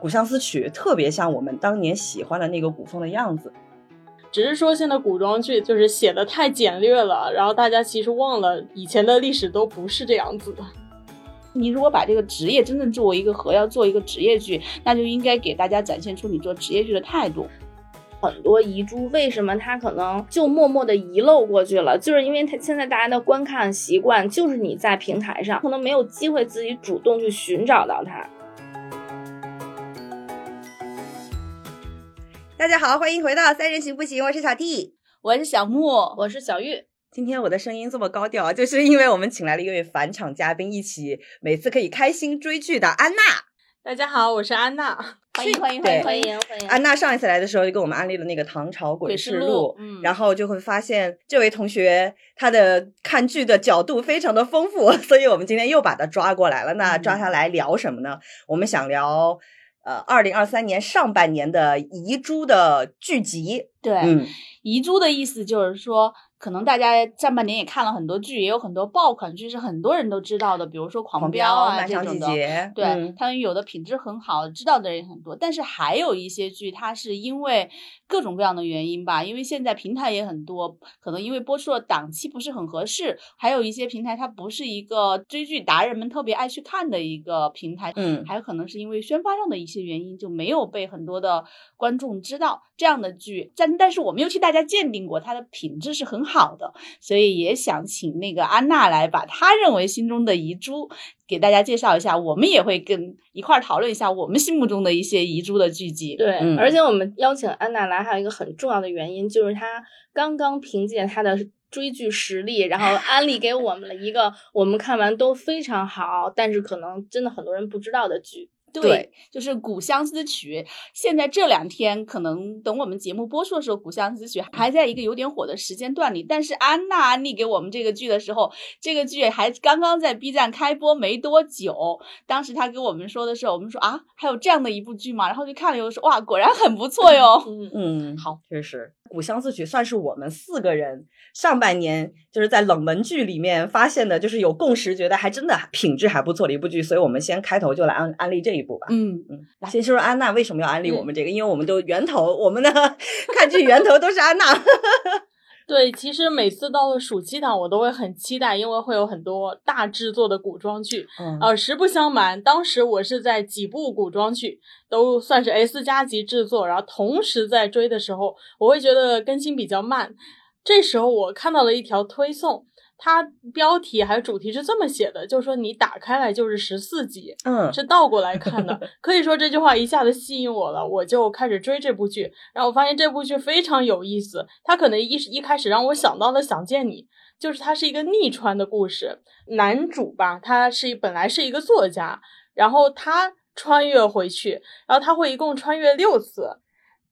古相思曲》特别像我们当年喜欢的那个古风的样子。只是说现在古装剧就是写的太简略了，然后大家其实忘了以前的历史都不是这样子的。你如果把这个职业真正作为一个和要做一个职业剧，那就应该给大家展现出你做职业剧的态度。很多遗珠为什么它可能就默默的遗漏过去了？就是因为它现在大家的观看习惯就是你在平台上可能没有机会自己主动去寻找到它。大家好，欢迎回到三人行不行？我是小 T，我是小木，我是小玉。今天我的声音这么高调，就是因为我们请来了一位返场嘉宾，一起每次可以开心追剧的安娜。大家好，我是安娜，欢迎欢迎欢迎欢迎欢迎。安娜上一次来的时候就给我们安利了那个《唐朝诡事录》，嗯，然后就会发现这位同学他的看剧的角度非常的丰富，所以我们今天又把他抓过来了。那抓他来聊什么呢？我们想聊。呃，二零二三年上半年的遗珠的聚集，对，遗珠的意思就是说。可能大家上半年也看了很多剧，也有很多爆款剧是很多人都知道的，比如说《狂飙》啊这种的。对，他们有的品质很好，知道的人也很多。但是还有一些剧，它是因为各种各样的原因吧，因为现在平台也很多，可能因为播出的档期不是很合适，还有一些平台它不是一个追剧达人们特别爱去看的一个平台。嗯，还有可能是因为宣发上的一些原因，就没有被很多的观众知道这样的剧。但但是我们又替大家鉴定过，它的品质是很。好的，所以也想请那个安娜来把她认为心中的遗珠给大家介绍一下，我们也会跟一块儿讨论一下我们心目中的一些遗珠的剧集。对，而且我们邀请安娜来还有一个很重要的原因，就是她刚刚凭借她的追剧实力，然后安利给我们了一个我们看完都非常好，但是可能真的很多人不知道的剧。对，就是《古相思曲》。现在这两天，可能等我们节目播出的时候，《古相思曲》还在一个有点火的时间段里。但是安娜安利给我们这个剧的时候，这个剧还刚刚在 B 站开播没多久。当时他给我们说的时候，我们说啊，还有这样的一部剧吗？然后就看了以后说，哇，果然很不错哟。嗯嗯，好，确实。《古相思曲》算是我们四个人上半年就是在冷门剧里面发现的，就是有共识，觉得还真的品质还不错的一部剧，所以我们先开头就来安安利这一嗯嗯，先说说安娜为什么要安利我们这个，因为我们都源头，我们的看剧源头都是安娜。对，其实每次到了暑期档，我都会很期待，因为会有很多大制作的古装剧。嗯，呃，实不相瞒，当时我是在几部古装剧都算是 S 加级制作，然后同时在追的时候，我会觉得更新比较慢。这时候我看到了一条推送。它标题还有主题是这么写的，就是说你打开来就是十四集，嗯，是倒过来看的。可以说这句话一下子吸引我了，我就开始追这部剧。然后我发现这部剧非常有意思，它可能一一开始让我想到了《想见你》，就是它是一个逆穿的故事。男主吧，他是本来是一个作家，然后他穿越回去，然后他会一共穿越六次。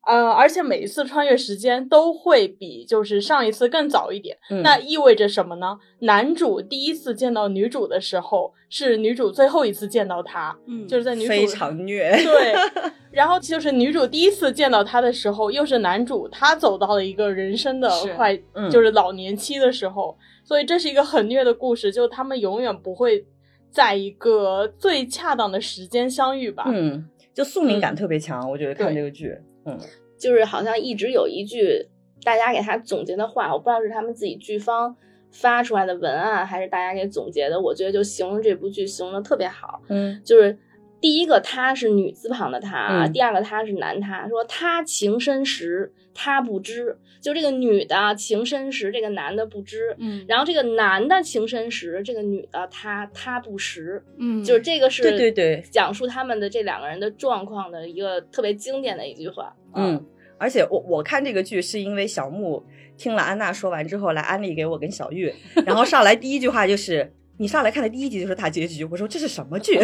呃，而且每一次穿越时间都会比就是上一次更早一点，那意味着什么呢？男主第一次见到女主的时候，是女主最后一次见到他，嗯，就是在女主非常 虐，对，然后就是女主第一次见到他的时候，又是男主他走到了一个人生的快，就是老年期的时候，所以这是一个很虐的故事，就他们永远不会在一个最恰当的时间相遇吧，嗯，就宿命感特别强，我觉得看这个剧。嗯，就是好像一直有一句大家给他总结的话，我不知道是他们自己剧方发出来的文案，还是大家给总结的。我觉得就形容这部剧形容的特别好。嗯，就是第一个他是女字旁的他，第二个他是男他，说他情深时他不知，就这个女的情深时这个男的不知，嗯，然后这个男的情深时这个女的他他不识，嗯，就是这个是对对对，讲述他们的这两个人的状况的一个特别经典的一句话。嗯，而且我我看这个剧是因为小木听了安娜说完之后来安利给我跟小玉，然后上来第一句话就是你上来看的第一集就是大结局，我说这是什么剧？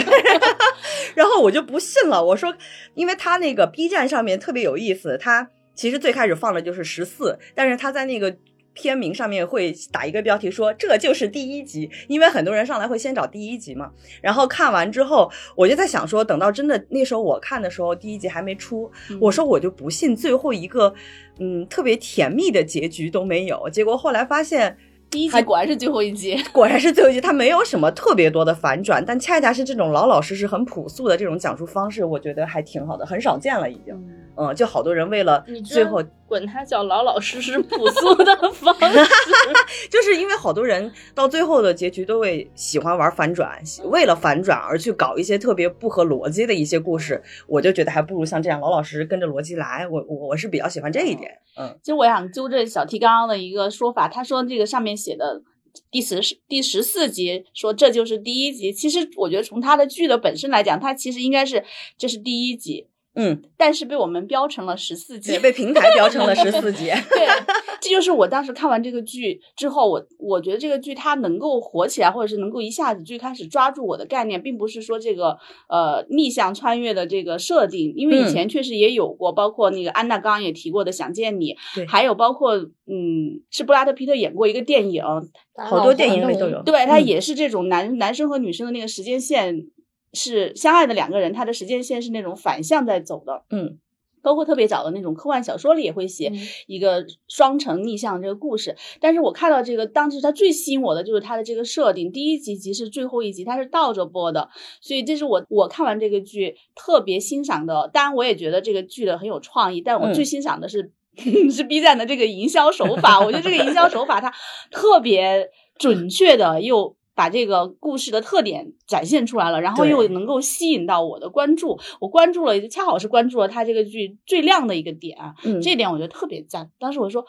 然后我就不信了，我说因为他那个 B 站上面特别有意思，他其实最开始放的就是十四，但是他在那个。片名上面会打一个标题说这就是第一集，因为很多人上来会先找第一集嘛。然后看完之后，我就在想说，等到真的那时候我看的时候，第一集还没出，我说我就不信最后一个，嗯，特别甜蜜的结局都没有。结果后来发现，第一集果然是最后一集，果然是最后一集。它没有什么特别多的反转，但恰恰是这种老老实实、很朴素的这种讲述方式，我觉得还挺好的，很少见了已经。嗯，就好多人为了最后管它叫老老实实、朴素的方式，就是因为好多人到最后的结局都会喜欢玩反转，为了反转而去搞一些特别不合逻辑的一些故事，我就觉得还不如像这样老老实实跟着逻辑来。我我我是比较喜欢这一点。嗯，其实我想纠正小 T 刚刚的一个说法，他说这个上面写的第十第十四集说这就是第一集，其实我觉得从他的剧的本身来讲，它其实应该是这是第一集。嗯，但是被我们标成了十四集，被平台标成了十四集。对，这就是我当时看完这个剧之后，我我觉得这个剧它能够火起来，或者是能够一下子最开始抓住我的概念，并不是说这个呃逆向穿越的这个设定，因为以前确实也有过，包括那个安娜刚刚也提过的《想见你》，对，还有包括嗯，是布拉德皮特演过一个电影，好多电影里都有，对，他也是这种男男生和女生的那个时间线。是相爱的两个人，他的时间线是那种反向在走的，嗯，包括特别早的那种科幻小说里也会写一个双城逆向这个故事。但是我看到这个，当时它最吸引我的就是它的这个设定，第一集即是最后一集，它是倒着播的，所以这是我我看完这个剧特别欣赏的。当然，我也觉得这个剧的很有创意，但我最欣赏的是 是 B 站的这个营销手法。我觉得这个营销手法它特别准确的又。把这个故事的特点展现出来了，然后又能够吸引到我的关注，我关注了，恰好是关注了他这个剧最亮的一个点，嗯，这点我觉得特别赞。当时我说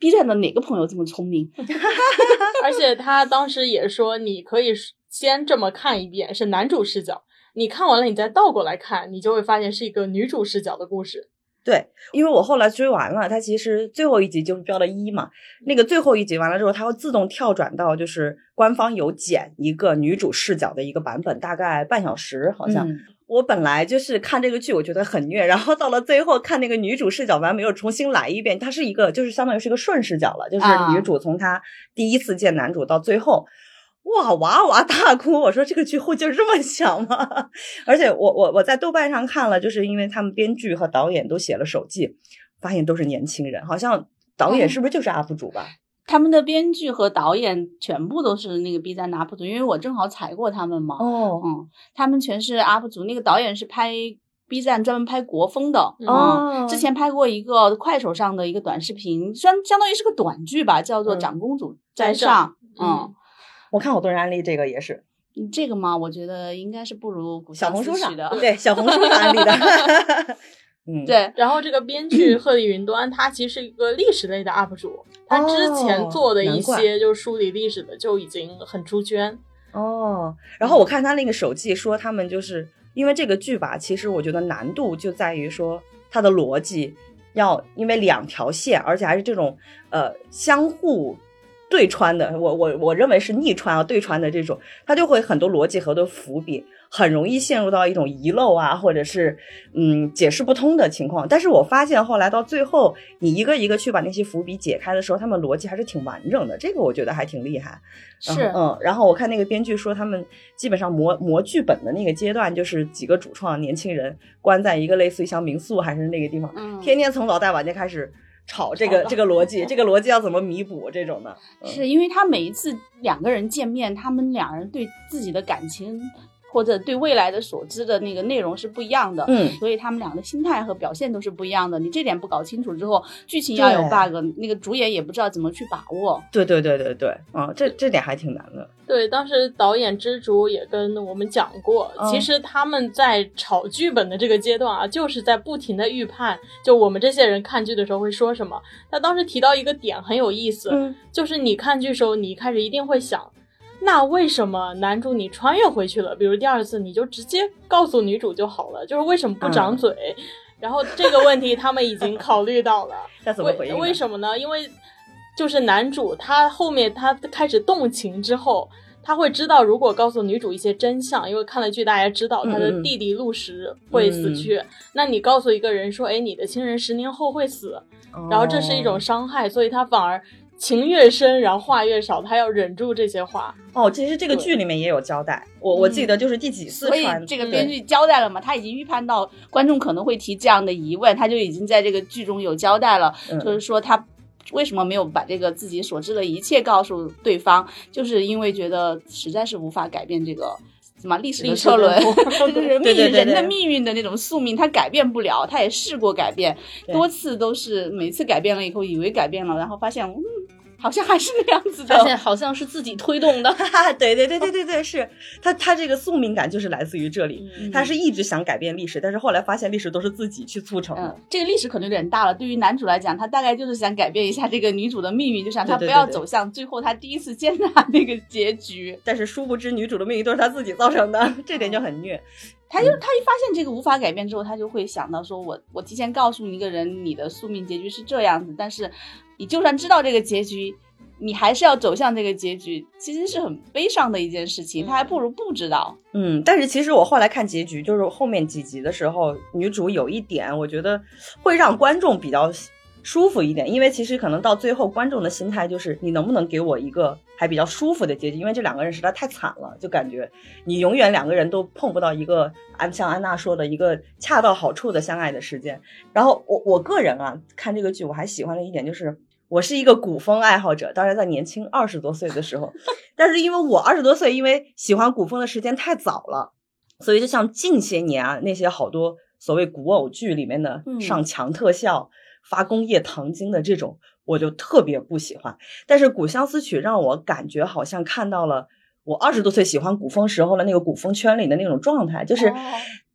，B 站的哪个朋友这么聪明？而且他当时也说，你可以先这么看一遍，是男主视角，你看完了，你再倒过来看，你就会发现是一个女主视角的故事。对，因为我后来追完了，它其实最后一集就是标了一嘛。那个最后一集完了之后，它会自动跳转到就是官方有剪一个女主视角的一个版本，大概半小时好像。我本来就是看这个剧，我觉得很虐，然后到了最后看那个女主视角版，没有重新来一遍，它是一个就是相当于是一个顺视角了，就是女主从她第一次见男主到最后。哇哇哇大哭！我说这个剧后劲这么强吗？而且我我我在豆瓣上看了，就是因为他们编剧和导演都写了手记，发现都是年轻人，好像导演是不是就是 UP 主吧？他们的编剧和导演全部都是那个 B 站的 UP 主，因为我正好踩过他们嘛。哦，嗯，他们全是 UP 主。那个导演是拍 B 站专门拍国风的，哦，之前拍过一个快手上的一个短视频，相相当于是个短剧吧，叫做《长公主在上》。嗯。我看好多人安利这个也是，这个嘛，我觉得应该是不如小红书上的，对，小红书上安利的。嗯，对。然后这个 编剧鹤立云端，他其实是一个历史类的 UP 主，他之前做的一些就是梳理历史的就已经很出圈。哦，然后我看他那个手记说，他们就是因为这个剧吧，其实我觉得难度就在于说它的逻辑要因为两条线，而且还是这种呃相互。对穿的，我我我认为是逆穿啊，对穿的这种，它就会很多逻辑和多伏笔，很容易陷入到一种遗漏啊，或者是嗯解释不通的情况。但是我发现后来到最后，你一个一个去把那些伏笔解开的时候，他们逻辑还是挺完整的，这个我觉得还挺厉害。是，嗯，然后我看那个编剧说，他们基本上磨磨剧本的那个阶段，就是几个主创年轻人关在一个类似于像民宿还是那个地方，天天从早到晚就开始。吵这个这个逻辑，这个逻辑要怎么弥补？这种的，是因为他每一次两个人见面，他们两人对自己的感情。或者对未来的所知的那个内容是不一样的，嗯，所以他们俩的心态和表现都是不一样的。你这点不搞清楚之后，剧情要有 bug，那个主演也不知道怎么去把握。对对对对对，啊，这这点还挺难的。对，当时导演之主也跟我们讲过，其实他们在炒剧本的这个阶段啊，就是在不停的预判，就我们这些人看剧的时候会说什么。他当时提到一个点很有意思，就是你看剧时候，你一开始一定会想。那为什么男主你穿越回去了？比如第二次你就直接告诉女主就好了，就是为什么不长嘴？然后这个问题他们已经考虑到了，那怎么回应？为什么呢？因为就是男主他后面他开始动情之后，他会知道如果告诉女主一些真相，因为看了剧大家知道他的弟弟陆石会死去，那你告诉一个人说，哎，你的亲人十年后会死，然后这是一种伤害，所以他反而。情越深，然后话越少，他要忍住这些话。哦，其实这个剧里面也有交代，我我记得就是第几次所以，这个编剧交代了嘛？他已经预判到观众可能会提这样的疑问，他就已经在这个剧中有交代了，就是说他为什么没有把这个自己所知的一切告诉对方？就是因为觉得实在是无法改变这个什么历史的车轮，就是命人的命运的那种宿命，他改变不了。他也试过改变，多次都是每次改变了以后，以为改变了，然后发现嗯。好像还是那样子的，发现好像是自己推动的。对对对对对对，是他他这个宿命感就是来自于这里。他是一直想改变历史，但是后来发现历史都是自己去促成的。这个历史可能有点大了。对于男主来讲，他大概就是想改变一下这个女主的命运，就想他不要走向最后他第一次见他那个结局。但是殊不知，女主的命运都是他自己造成的，这点就很虐。他就他一发现这个无法改变之后，他就会想到说：我我提前告诉你一个人，你的宿命结局是这样子，但是你就算知道这个结局。你还是要走向这个结局，其实是很悲伤的一件事情。他还不如不知道。嗯，但是其实我后来看结局，就是后面几集的时候，女主有一点，我觉得会让观众比较舒服一点。因为其实可能到最后，观众的心态就是，你能不能给我一个还比较舒服的结局？因为这两个人实在太惨了，就感觉你永远两个人都碰不到一个安像安娜说的一个恰到好处的相爱的时间。然后我我个人啊，看这个剧我还喜欢的一点就是。我是一个古风爱好者，当然在年轻二十多岁的时候，但是因为我二十多岁，因为喜欢古风的时间太早了，所以就像近些年啊那些好多所谓古偶剧里面的上强特效、发工业糖精的这种，我就特别不喜欢。但是《古相思曲》让我感觉好像看到了我二十多岁喜欢古风时候的那个古风圈里的那种状态，就是。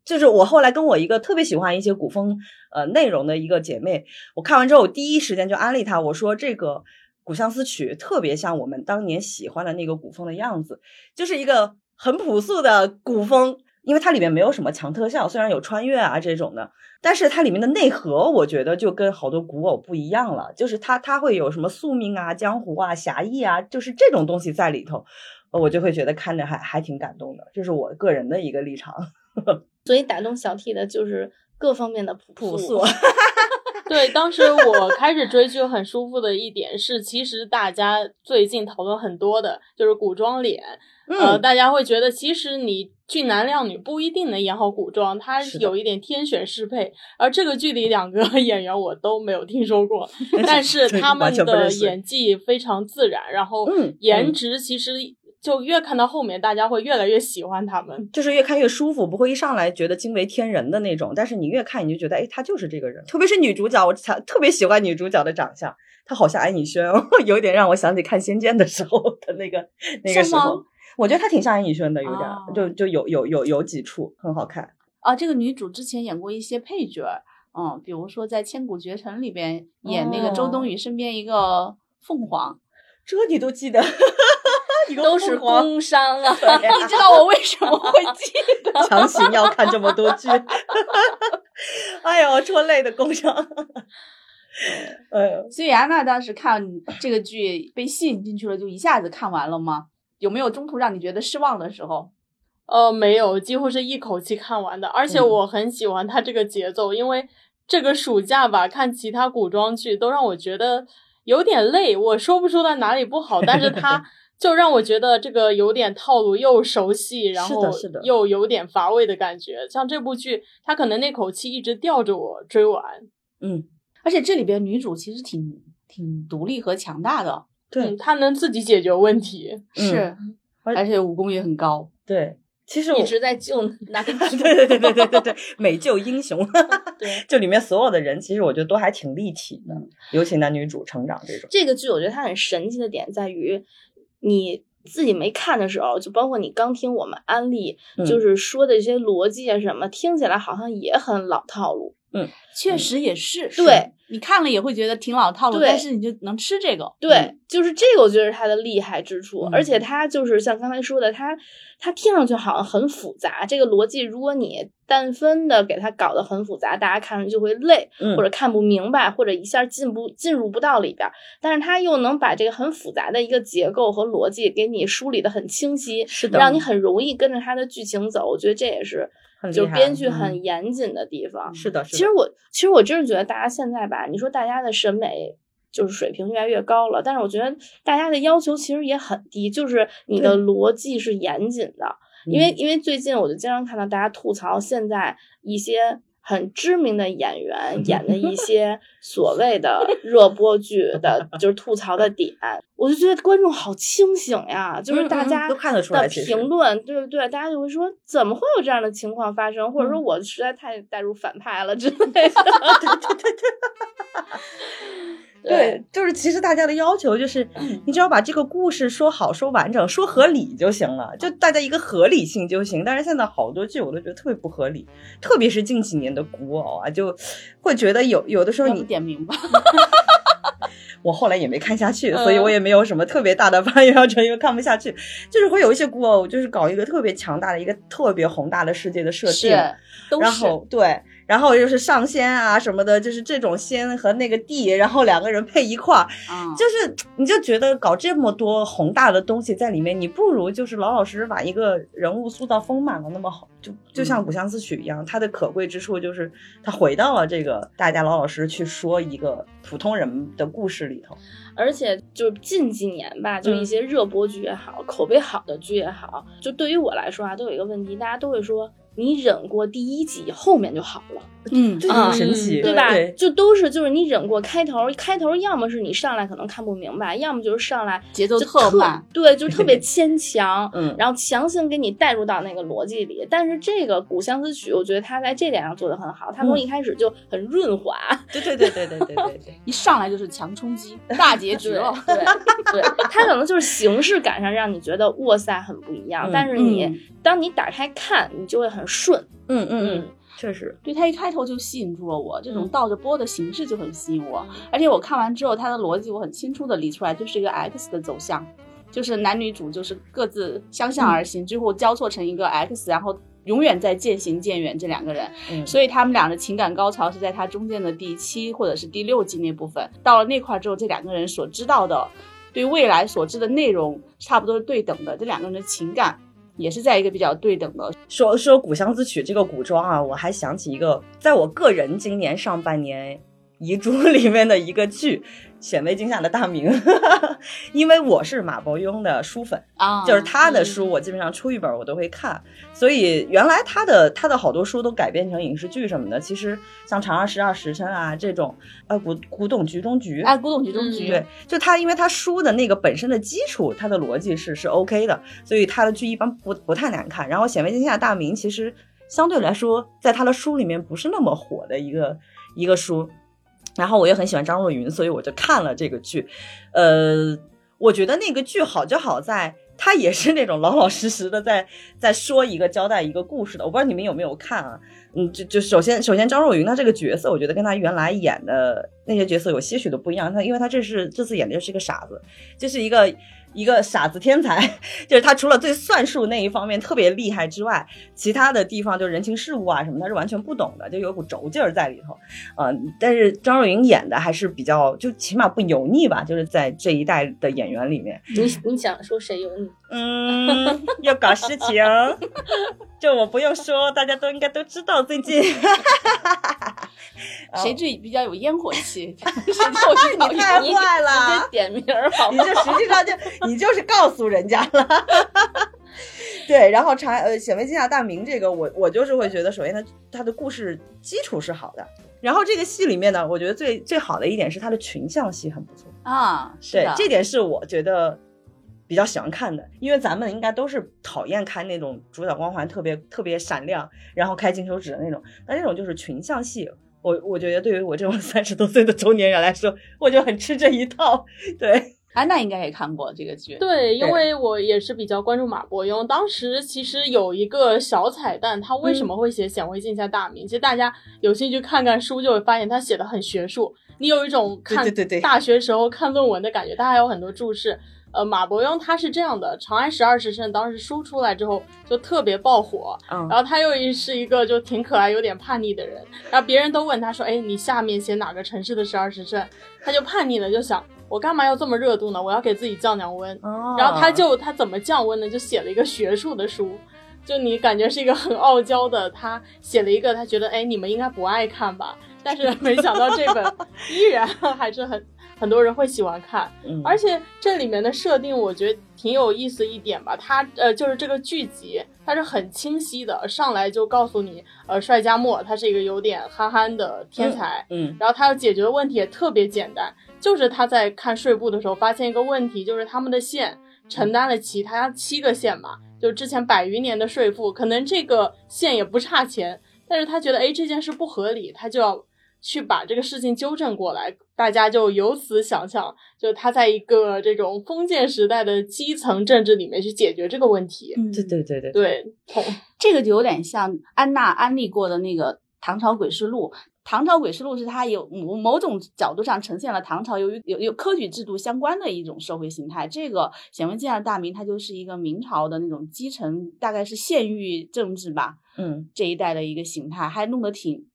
就是我后来跟我一个特别喜欢一些古风呃内容的一个姐妹，我看完之后，我第一时间就安利她，我说这个《古相思曲》特别像我们当年喜欢的那个古风的样子，就是一个很朴素的古风，因为它里面没有什么强特效，虽然有穿越啊这种的，但是它里面的内核，我觉得就跟好多古偶不一样了，就是它它会有什么宿命啊、江湖啊、侠义啊，就是这种东西在里头，我就会觉得看着还还挺感动的，这是我个人的一个立场。呵 呵所以打动小 T 的就是各方面的朴素。对，当时我开始追剧很舒服的一点是，其实大家最近讨论很多的就是古装脸。呃，大家会觉得其实你俊男靓女不一定能演好古装，他有一点天选适配。而这个剧里两个 演员我都没有听说过，但是他们的演技非常自然，然后颜值其实。就越看到后面，大家会越来越喜欢他们，就是越看越舒服，不会一上来觉得惊为天人的那种。但是你越看，你就觉得，哎，他就是这个人。特别是女主角，我特别喜欢女主角的长相，她好像安以轩，有点让我想起看《仙剑》的时候的那个那个时候。我觉得她挺像安以轩的，有点，就就有有有有几处很好看啊。这个女主之前演过一些配角，嗯，比如说在《千古绝尘》里边演那个周冬雨身边一个凤凰，这你都记得。都是工伤啊！你知道我为什么会记得？强行要看这么多剧，哎呦，戳泪的工伤。呃，所以安娜当时看这个剧被吸引进去了，就一下子看完了吗？有没有中途让你觉得失望的时候？呃，没有，几乎是一口气看完的。而且我很喜欢它这个节奏，因为这个暑假吧，看其他古装剧都让我觉得有点累。我说不出来哪里不好，但是它。就让我觉得这个有点套路，又熟悉，然后又有点乏味的感觉。像这部剧，他可能那口气一直吊着我追完。嗯，而且这里边女主其实挺挺独立和强大的，对，她能自己解决问题，是，而且武功也很高。对，其实我一直在救男 主，对对对对对对对，美救英雄。对，就里面所有的人，其实我觉得都还挺立体的，尤其男女主成长这种。这个剧我觉得它很神奇的点在于。你自己没看的时候，就包括你刚听我们安利，就是说的这些逻辑啊什么，听起来好像也很老套路。嗯，确实也是。对。你看了也会觉得挺老套路，但是你就能吃这个。对，就是这个，我觉得是它的厉害之处。而且它就是像刚才说的，它它听上去好像很复杂，这个逻辑如果你单分的给它搞得很复杂，大家看上去就会累，或者看不明白，或者一下进不进入不到里边。但是它又能把这个很复杂的一个结构和逻辑给你梳理的很清晰，是的，让你很容易跟着它的剧情走。我觉得这也是。就编剧很严谨的地方，是的。其实我其实我真是觉得大家现在吧，你说大家的审美就是水平越来越高了，但是我觉得大家的要求其实也很低，就是你的逻辑是严谨的。因为因为最近我就经常看到大家吐槽现在一些很知名的演员 演的一些所谓的热播剧的，就是吐槽的点，我就觉得观众好清醒呀，就是大家都看得出来评论，对不对，大家就会说怎么会有这样的情况发生，或者说我实在太带入反派了之类的。对 对 对。对，就是其实大家的要求就是，你只要把这个故事说好、说完整、说合理就行了，就大家一个合理性就行。但是现在好多剧我都觉得特别不合理，特别是近几年的古偶啊，就会觉得有有的时候你点名吧。我后来也没看下去，所以我也没有什么特别大的发言要求，因为看不下去。就是会有一些古偶，就是搞一个特别强大的一个特别宏大的世界的设定，然后对。然后又是上仙啊什么的，就是这种仙和那个地，然后两个人配一块儿，就是你就觉得搞这么多宏大的东西在里面，你不如就是老老实实把一个人物塑造丰满了那么好，就就像《古相思曲》一样，它的可贵之处就是它回到了这个大家老老实实去说一个普通人的故事里头，而且就是近几年吧，就一些热播剧也好，口碑好的剧也好，就对于我来说啊，都有一个问题，大家都会说。你忍过第一集，后面就好了。嗯，就这神奇，对吧？就都是就是你忍过开头，开头要么是你上来可能看不明白，要么就是上来节奏特慢，对，就特别 牵强，嗯，然后强行给你带入到那个逻辑里。但是这个《古相思曲》，我觉得它在这点上做的很好，它从一开始就很润滑，对对对对对对对，一上来就是强冲击，大结局了，对对，它可能就是形式感上让你觉得哇塞很不一样，但是你当你打开看，你就会很顺，嗯嗯嗯。确实，对他一开头就吸引住了我，这种倒着播的形式就很吸引我。而且我看完之后，他的逻辑我很清楚的理出来，就是一个 X 的走向，就是男女主就是各自相向而行，最后交错成一个 X，然后永远在渐行渐远这两个人。所以他们俩的情感高潮是在他中间的第七或者是第六季那部分。到了那块之后，这两个人所知道的，对未来所知的内容差不多是对等的，这两个人的情感。也是在一个比较对等的说说《古相思曲》这个古装啊，我还想起一个，在我个人今年上半年遗珠 里面的一个剧。显微镜下的大明，因为我是马伯庸的书粉啊，就是他的书，我基本上出一本我都会看。所以原来他的他的好多书都改编成影视剧什么的。其实像《长安十二时辰》啊这种，呃，古古董局中局，哎，古董局中局，对，就他，因为他书的那个本身的基础，他的逻辑是是 OK 的，所以他的剧一般不不太难看。然后显微镜下的大明其实相对来说，在他的书里面不是那么火的一个一个书。然后我也很喜欢张若昀，所以我就看了这个剧。呃，我觉得那个剧好就好在，他也是那种老老实实的在在说一个交代一个故事的。我不知道你们有没有看啊？嗯，就就首先首先张若昀他这个角色，我觉得跟他原来演的那些角色有些许的不一样。他因为他这是这次演的就是一个傻子，就是一个。一个傻子天才，就是他除了对算术那一方面特别厉害之外，其他的地方就人情世故啊什么，他是完全不懂的，就有股轴劲儿在里头。嗯，但是张若昀演的还是比较，就起码不油腻吧，就是在这一代的演员里面。你你想说谁油腻？嗯，要搞事情，就我不用说，大家都应该都知道最近。谁最比较有烟火气？你太坏了！直接点名好，你就实际上就你就是告诉人家了。对，然后查呃显微镜下大明这个，我我就是会觉得，首先它它的故事基础是好的，然后这个戏里面呢，我觉得最最好的一点是它的群像戏很不错啊。对，这点是我觉得比较喜欢看的，因为咱们应该都是讨厌看那种主角光环特别特别闪亮，然后开金手指的那种，那这种就是群像戏。我我觉得对于我这种 三十多岁的中年人来说，我就很吃这一套。对，安娜应该也看过这个剧。对，因为我也是比较关注马伯庸。当时其实有一个小彩蛋，他为什么会写显微镜下大明？其实大家有兴趣看看书，就会发现他写的很学术。你有一种看大学时候看论文的感觉，他还有很多注释。呃，马伯庸他是这样的，《长安十二时辰》当时书出来之后就特别爆火，然后他又是一个就挺可爱、有点叛逆的人，然后别人都问他说：“哎，你下面写哪个城市的十二时辰？”他就叛逆了，就想我干嘛要这么热度呢？我要给自己降降温。然后他就他怎么降温呢？就写了一个学术的书，就你感觉是一个很傲娇的，他写了一个，他觉得哎，你们应该不爱看吧？但是没想到这本 依然还是很很多人会喜欢看，而且这里面的设定我觉得挺有意思一点吧。它呃就是这个剧集它是很清晰的，上来就告诉你，呃，帅加莫他是一个有点憨憨的天才，嗯，然后他要解决的问题也特别简单，就是他在看税部的时候发现一个问题，就是他们的县承担了其他七个县嘛，就之前百余年的税负，可能这个县也不差钱，但是他觉得哎这件事不合理，他就要。去把这个事情纠正过来，大家就由此想象，就他在一个这种封建时代的基层政治里面去解决这个问题。对对对对对，这个就有点像安娜安利过的那个《唐朝诡事录》。《唐朝诡事录》是它有某某种角度上呈现了唐朝由于有有科举制度相关的一种社会形态。这个《显微镜下的大明》它就是一个明朝的那种基层，大概是县域政治吧，嗯，这一代的一个形态，还弄得挺。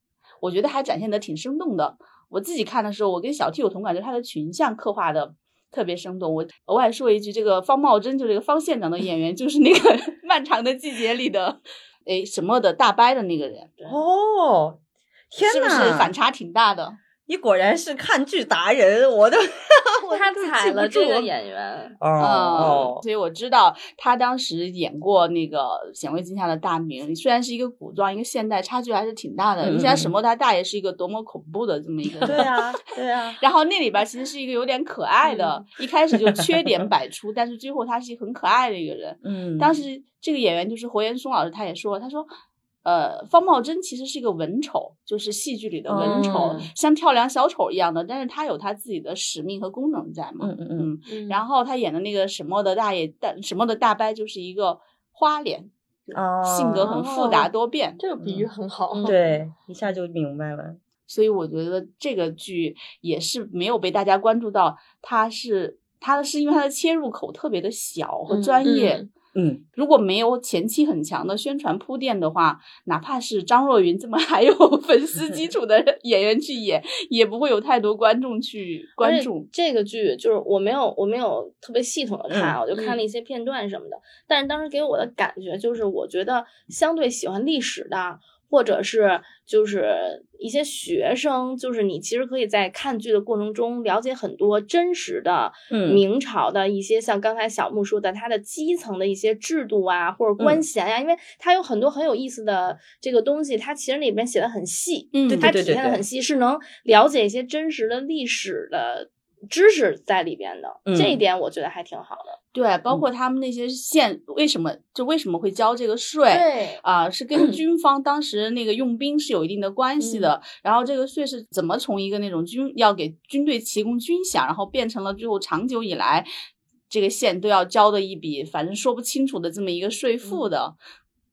我觉得还展现的挺生动的。我自己看的时候，我跟小 T 有同感，就他的群像刻画的特别生动。我额外说一句，这个方茂贞就这个方县长的演员，就是那个 《漫长的季节》里的，哎什么的大伯的那个人。哦，天呐，是不是反差挺大的？你果然是看剧达人，我都 他踩了这个演员哦，所以我知道他当时演过那个《显微镜下的大明》，虽然是一个古装，一个现代，差距还是挺大的。你想沈默？他大爷是一个多么恐怖的这么一个，对啊，对啊。然后那里边其实是一个有点可爱的，一开始就缺点百出，但是最后他是一个很可爱的一个人。嗯，当时这个演员就是侯岩松老师，他也说，他说。呃，方茂贞其实是一个文丑，就是戏剧里的文丑，像跳梁小丑一样的，但是他有他自己的使命和功能在嘛。嗯嗯嗯。然后他演的那个沈墨的大爷大沈墨的大伯，就是一个花脸，性格很复杂多变。这个比喻很好，对，一下就明白了。所以我觉得这个剧也是没有被大家关注到，它是它是因为它的切入口特别的小和专业。嗯，如果没有前期很强的宣传铺垫的话，哪怕是张若昀这么还有 粉丝基础的演员去演，也不会有太多观众去关注这个剧。就是我没有，我没有特别系统的看，我就看了一些片段什么的。但是当时给我的感觉就是，我觉得相对喜欢历史的。或者是就是一些学生，就是你其实可以在看剧的过程中了解很多真实的明朝的一些，像刚才小木说的，它的基层的一些制度啊，或者官衔呀，因为它有很多很有意思的这个东西，它其实里边写的很细，嗯，它体现的很细，是能了解一些真实的历史的。知识在里边的这一点，我觉得还挺好的。对，包括他们那些县为什么就为什么会交这个税？对啊，是跟军方当时那个用兵是有一定的关系的。然后这个税是怎么从一个那种军要给军队提供军饷，然后变成了最后长久以来这个县都要交的一笔，反正说不清楚的这么一个税负的。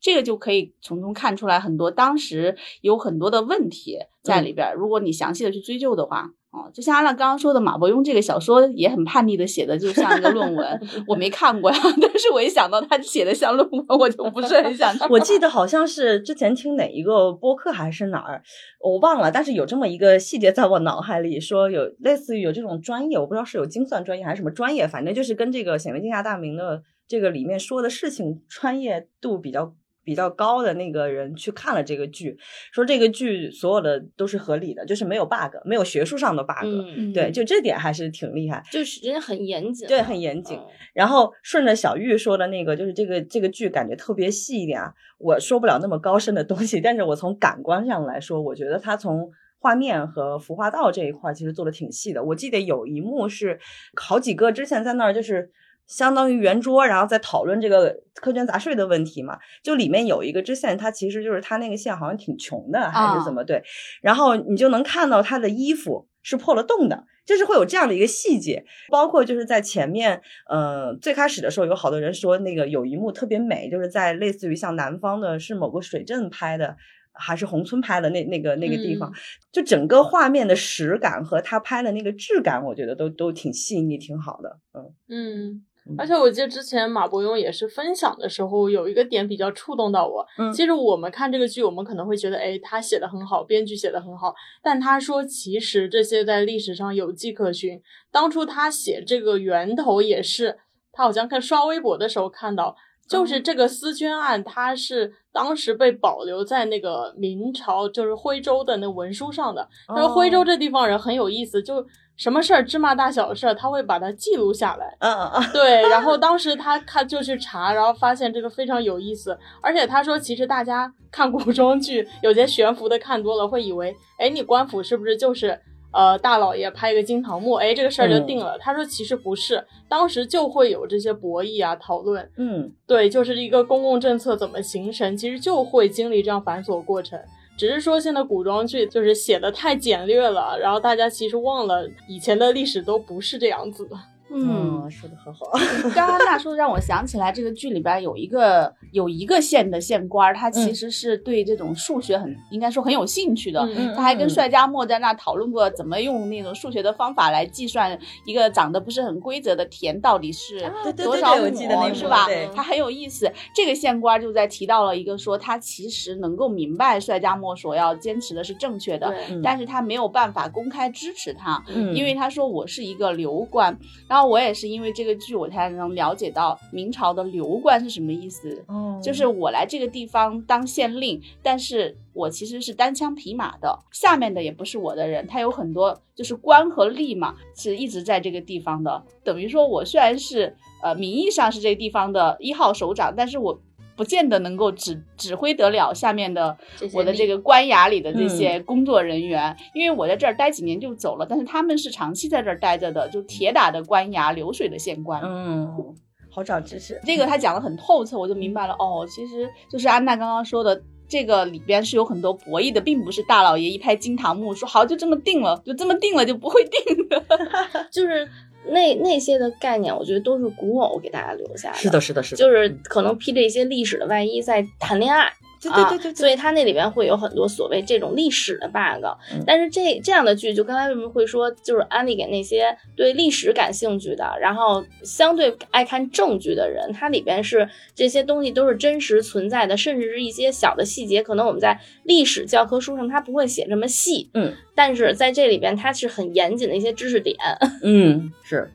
这个就可以从中看出来很多当时有很多的问题在里边。如果你详细的去追究的话。哦，就像阿浪刚刚说的，马伯庸这个小说也很叛逆的写的，就像一个论文。我没看过呀，但是我一想到他写的像论文，我就不是很想。我记得好像是之前听哪一个播客还是哪儿，我忘了，但是有这么一个细节在我脑海里，说有类似于有这种专业，我不知道是有精算专业还是什么专业，反正就是跟这个显微镜下大明的这个里面说的事情专业度比较。比较高的那个人去看了这个剧，说这个剧所有的都是合理的，就是没有 bug，没有学术上的 bug，对，就这点还是挺厉害，就是人家很严谨，对，很严谨。然后顺着小玉说的那个，就是这个这个剧感觉特别细一点啊，我说不了那么高深的东西，但是我从感官上来说，我觉得它从画面和服化道这一块其实做的挺细的。我记得有一幕是好几个之前在那儿就是。相当于圆桌，然后再讨论这个苛捐杂税的问题嘛。就里面有一个知县，他其实就是他那个县好像挺穷的，还是怎么对？然后你就能看到他的衣服是破了洞的，就是会有这样的一个细节。包括就是在前面，呃，最开始的时候有好多人说那个有一幕特别美，就是在类似于像南方的是某个水镇拍的，还是宏村拍的那那个那个地方，就整个画面的实感和他拍的那个质感，我觉得都都挺细腻，挺好的。嗯嗯。而且我记得之前马伯庸也是分享的时候，有一个点比较触动到我。嗯，其实我们看这个剧，我们可能会觉得，哎，他写的很好，编剧写的很好。但他说，其实这些在历史上有迹可循。当初他写这个源头也是，他好像看刷微博的时候看到，就是这个思捐案，他是当时被保留在那个明朝，就是徽州的那文书上的。他说徽州这地方人很有意思，就什么事儿芝麻大小的事儿，他会把它记录下来。嗯嗯嗯。对，然后当时他他就去查，然后发现这个非常有意思。而且他说，其实大家看古装剧，有些悬浮的看多了，会以为，哎，你官府是不是就是？呃，大老爷拍个金堂木，哎，这个事儿就定了。他说其实不是，当时就会有这些博弈啊讨论。嗯，对，就是一个公共政策怎么形成，其实就会经历这样繁琐过程。只是说现在古装剧就是写的太简略了，然后大家其实忘了以前的历史都不是这样子的。嗯，说的很好。刚刚大叔让我想起来，这个剧里边有一个有一个县的县官，他其实是对这种数学很应该说很有兴趣的。他还跟帅家墨在那讨论过怎么用那种数学的方法来计算一个长得不是很规则的田到底是多少亩，是吧？他很有意思。这个县官就在提到了一个说，他其实能够明白帅家墨所要坚持的是正确的，但是他没有办法公开支持他，因为他说我是一个流官，然后。我也是因为这个剧，我才能了解到明朝的流官是什么意思。哦，就是我来这个地方当县令，但是我其实是单枪匹马的，下面的也不是我的人，他有很多就是官和吏嘛，是一直在这个地方的。等于说我虽然是呃名义上是这个地方的一号首长，但是我。不见得能够指指挥得了下面的我的这个官衙里的这些工作人员，因为我在这儿待几年就走了，但是他们是长期在这儿待着的，就铁打的官衙，流水的县官。嗯，好长知识，这个他讲的很透彻，我就明白了。哦，其实就是安娜刚刚说的，这个里边是有很多博弈的，并不是大老爷一拍惊堂木说好就这么定了，就这么定了就不会定的，就是。那那些的概念，我觉得都是古偶给大家留下的。是的，是的，是的，就是可能披着一些历史的外衣在谈恋爱。对对对，所以它那里边会有很多所谓这种历史的 bug，但是这这样的剧，就刚才为什么会说，就是安利给那些对历史感兴趣的，然后相对爱看正剧的人，它里边是这些东西都是真实存在的，甚至是一些小的细节，可能我们在历史教科书上它不会写这么细，嗯，但是在这里边它是很严谨的一些知识点，嗯，是。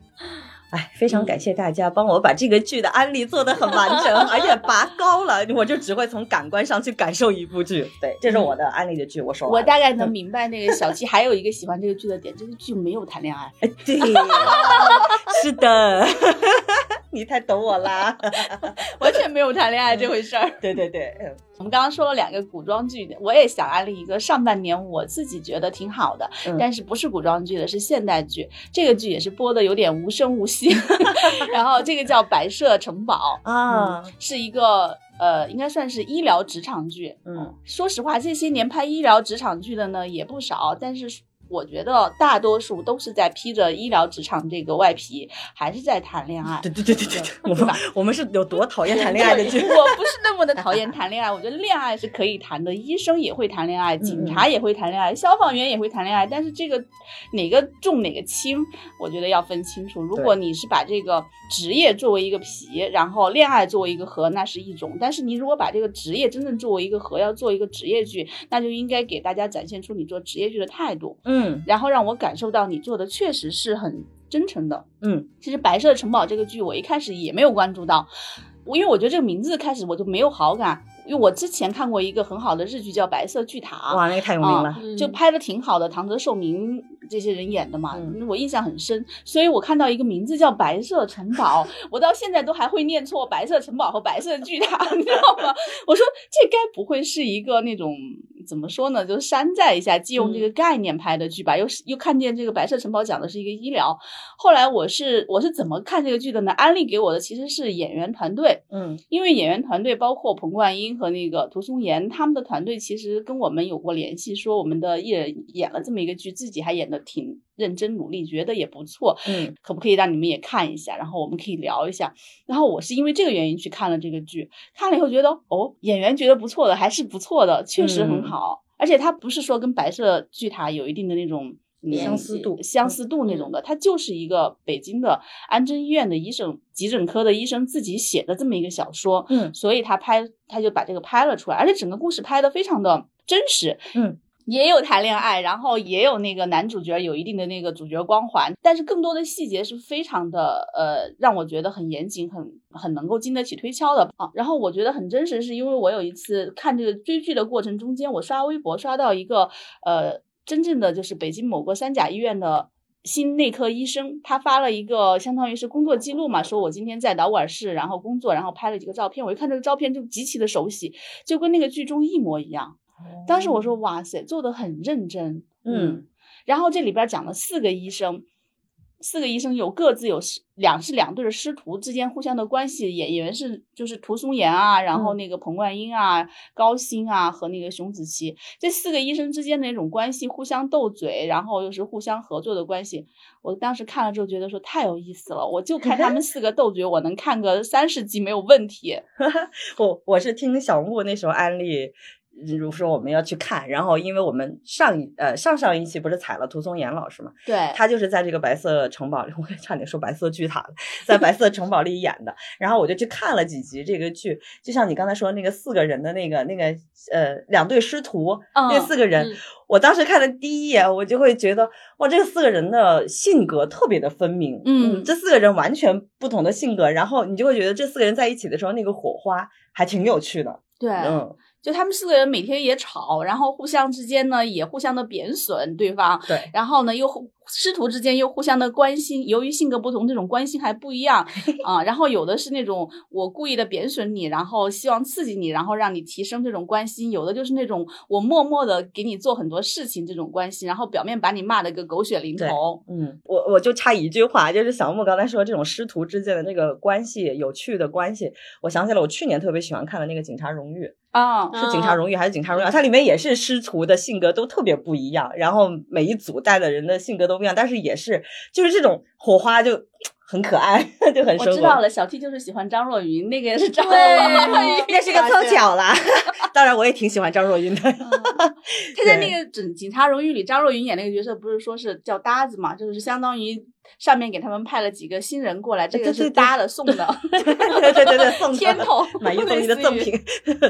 哎，非常感谢大家帮我把这个剧的安利做得很完整，而且拔高了。我就只会从感官上去感受一部剧。对，这是我的安利的剧。我说，我大概能明白那个小七还有一个喜欢这个剧的点，这个剧没有谈恋爱。对，是的，你太懂我啦，完全没有谈恋爱这回事儿。对对对，我们刚刚说了两个古装剧，我也想安利一个上半年我自己觉得挺好的，但是不是古装剧的，是现代剧。这个剧也是播的有点无声无息。然后这个叫《白色城堡》啊，是一个呃，应该算是医疗职场剧。嗯，说实话，这些年拍医疗职场剧的呢也不少，但是。我觉得大多数都是在披着医疗职场这个外皮，还是在谈恋爱。对对对对对，我们我们是有多讨厌谈恋爱的？我不是那么的讨厌谈恋爱，我觉得恋爱是可以谈的，医生也会谈恋爱，警察也会谈恋爱，消防员也会谈恋爱。但是这个哪个重哪个轻，我觉得要分清楚。如果你是把这个职业作为一个皮，然后恋爱作为一个核，那是一种；但是你如果把这个职业真正作为一个核，要做一个职业剧，那就应该给大家展现出你做职业剧的态度。嗯。嗯，然后让我感受到你做的确实是很真诚的。嗯，其实《白色城堡》这个剧我一开始也没有关注到，我因为我觉得这个名字开始我就没有好感，因为我之前看过一个很好的日剧叫《白色巨塔》，哇，那个太有名了，就拍的挺好的，唐泽寿明这些人演的嘛，我印象很深。所以我看到一个名字叫《白色城堡》，我到现在都还会念错《白色城堡》和《白色巨塔》，你知道吗？我说这该不会是一个那种。怎么说呢？就山寨一下，借用这个概念拍的剧吧。又是又看见这个《白色城堡》讲的是一个医疗。后来我是我是怎么看这个剧的呢？安利给我的其实是演员团队，嗯，因为演员团队包括彭冠英和那个涂松岩，他们的团队其实跟我们有过联系，说我们的艺人演了这么一个剧，自己还演的挺认真努力，觉得也不错，嗯，可不可以让你们也看一下？然后我们可以聊一下。然后我是因为这个原因去看了这个剧，看了以后觉得哦，演员觉得不错的，还是不错的，确实很好。而且它不是说跟白色巨塔有一定的那种相似度、相似度那种的，它就是一个北京的安贞医院的医生、急诊科的医生自己写的这么一个小说，嗯，所以他拍他就把这个拍了出来，而且整个故事拍的非常的真实，嗯。也有谈恋爱，然后也有那个男主角有一定的那个主角光环，但是更多的细节是非常的呃，让我觉得很严谨，很很能够经得起推敲的啊。然后我觉得很真实，是因为我有一次看这个追剧的过程中间，我刷微博刷到一个呃，真正的就是北京某个三甲医院的新内科医生，他发了一个相当于是工作记录嘛，说我今天在导管室然后工作，然后拍了几个照片，我一看这个照片就极其的熟悉，就跟那个剧中一模一样。当时我说哇塞，做的很认真，嗯，然后这里边讲了四个医生，四个医生有各自有两是两对的师徒之间互相的关系，演演员是就是涂松岩啊，然后那个彭冠英啊、高鑫啊和那个熊梓淇这四个医生之间的那种关系，互相斗嘴，然后又是互相合作的关系。我当时看了之后觉得说太有意思了，我就看他们四个斗嘴，我能看个三十集没有问题。我我是听小木那时候安利。比如说我们要去看，然后因为我们上一呃上上一期不是采了涂松岩老师嘛，对，他就是在这个白色城堡里，我差点说白色巨塔了，在白色城堡里演的，然后我就去看了几集这个剧，就像你刚才说那个四个人的那个那个呃两对师徒那四个人，我当时看的第一眼，我就会觉得哇，这四个人的性格特别的分明，嗯，这四个人完全不同的性格，然后你就会觉得这四个人在一起的时候那个火花还挺有趣的，对，嗯。就他们四个人每天也吵，然后互相之间呢也互相的贬损对方，对，然后呢又师徒之间又互相的关心，由于性格不同，这种关心还不一样 啊。然后有的是那种我故意的贬损你，然后希望刺激你，然后让你提升这种关心；有的就是那种我默默的给你做很多事情这种关心，然后表面把你骂的个狗血淋头。嗯，我我就差一句话，就是小木刚才说这种师徒之间的那个关系，有趣的关系，我想起了我去年特别喜欢看的那个《警察荣誉》。啊，是警察荣誉还是警察荣耀？它里面也是师徒的性格都特别不一样，然后每一组带的人的性格都不一样，但是也是就是这种火花就很可爱，就很。我知道了，小 T 就是喜欢张若昀，那个也是张若昀，那是个凑巧啦。当然，我也挺喜欢张若昀的。他在那个《警警察荣誉》里，张若昀演那个角色不是说是叫搭子嘛，就是相当于。上面给他们派了几个新人过来，这个是搭的送的，对对对对，送天头买一送一的赠品，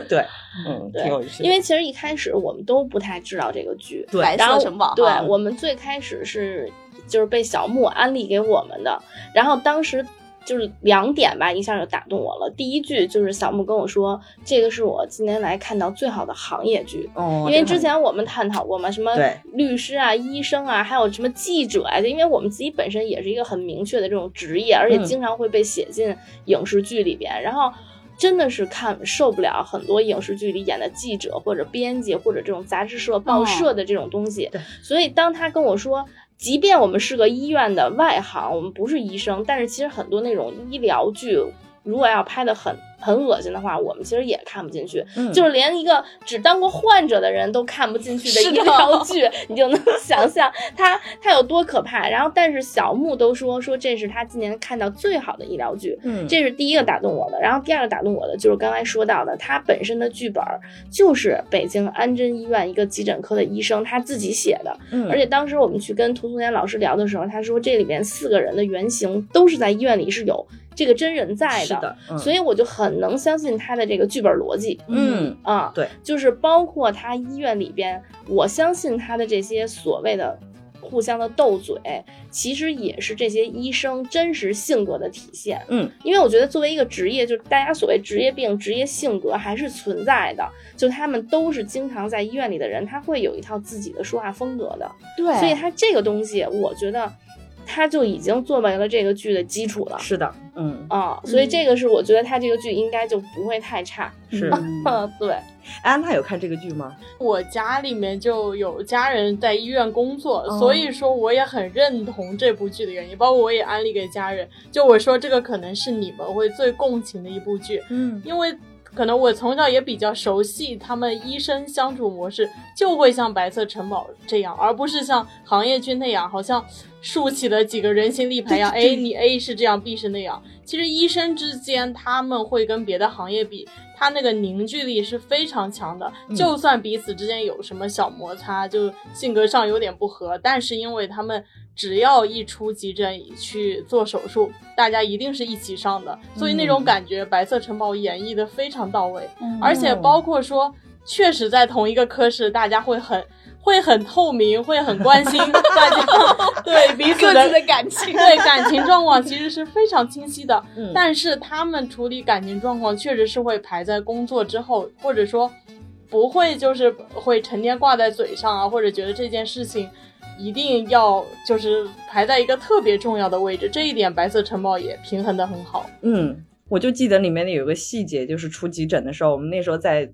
对，嗯，挺有意思。因为其实一开始我们都不太知道这个剧，对，白色城堡，对我们最开始是就是被小木安利给我们的，然后当时。就是两点吧，一下就打动我了。第一句就是小木跟我说，这个是我今年来看到最好的行业剧。哦，因为之前我们探讨过嘛，什么律师啊、医生啊，还有什么记者啊，就因为我们自己本身也是一个很明确的这种职业，而且经常会被写进影视剧里边。然后真的是看受不了很多影视剧里演的记者或者编辑或者这种杂志社、报社的这种东西。所以当他跟我说。即便我们是个医院的外行，我们不是医生，但是其实很多那种医疗剧，如果要拍的很。很恶心的话，我们其实也看不进去，就是连一个只当过患者的人都看不进去的医疗剧，你就能想象它它有多可怕。然后，但是小木都说说这是他今年看到最好的医疗剧，嗯，这是第一个打动我的。然后第二个打动我的就是刚才说到的，他本身的剧本就是北京安贞医院一个急诊科的医生他自己写的，嗯，而且当时我们去跟涂松岩老师聊的时候，他说这里面四个人的原型都是在医院里是有。这个真人在的，所以我就很能相信他的这个剧本逻辑。嗯啊，对，就是包括他医院里边，我相信他的这些所谓的互相的斗嘴，其实也是这些医生真实性格的体现。嗯，因为我觉得作为一个职业，就是大家所谓职业病、职业性格还是存在的。就他们都是经常在医院里的人，他会有一套自己的说话风格的。对，所以他这个东西，我觉得。他就已经作为了这个剧的基础了。是的，嗯啊，所以这个是我觉得他这个剧应该就不会太差。是，对。安娜有看这个剧吗？我家里面就有家人在医院工作，所以说我也很认同这部剧的原因，包括我也安利给家人。就我说这个可能是你们会最共情的一部剧，嗯，因为。可能我从小也比较熟悉他们医生相处模式，就会像白色城堡这样，而不是像行业剧那样，好像竖起了几个人形立牌一样。哎，你 A 是这样，B 是那样。其实医生之间他们会跟别的行业比，他那个凝聚力是非常强的。就算彼此之间有什么小摩擦，就性格上有点不合，但是因为他们。只要一出急诊去做手术，大家一定是一起上的，所以那种感觉，白色城堡演绎的非常到位，而且包括说确实在同一个科室，大家会很会很透明，会很关心 大家对彼此的感情，对感情状况其实是非常清晰的。但是他们处理感情状况确实是会排在工作之后，或者说不会就是会成天挂在嘴上啊，或者觉得这件事情一定要就是排在一个特别重要的位置。这一点白色城堡也平衡的很好。嗯。我就记得里面的有个细节，就是出急诊的时候，我们那时候在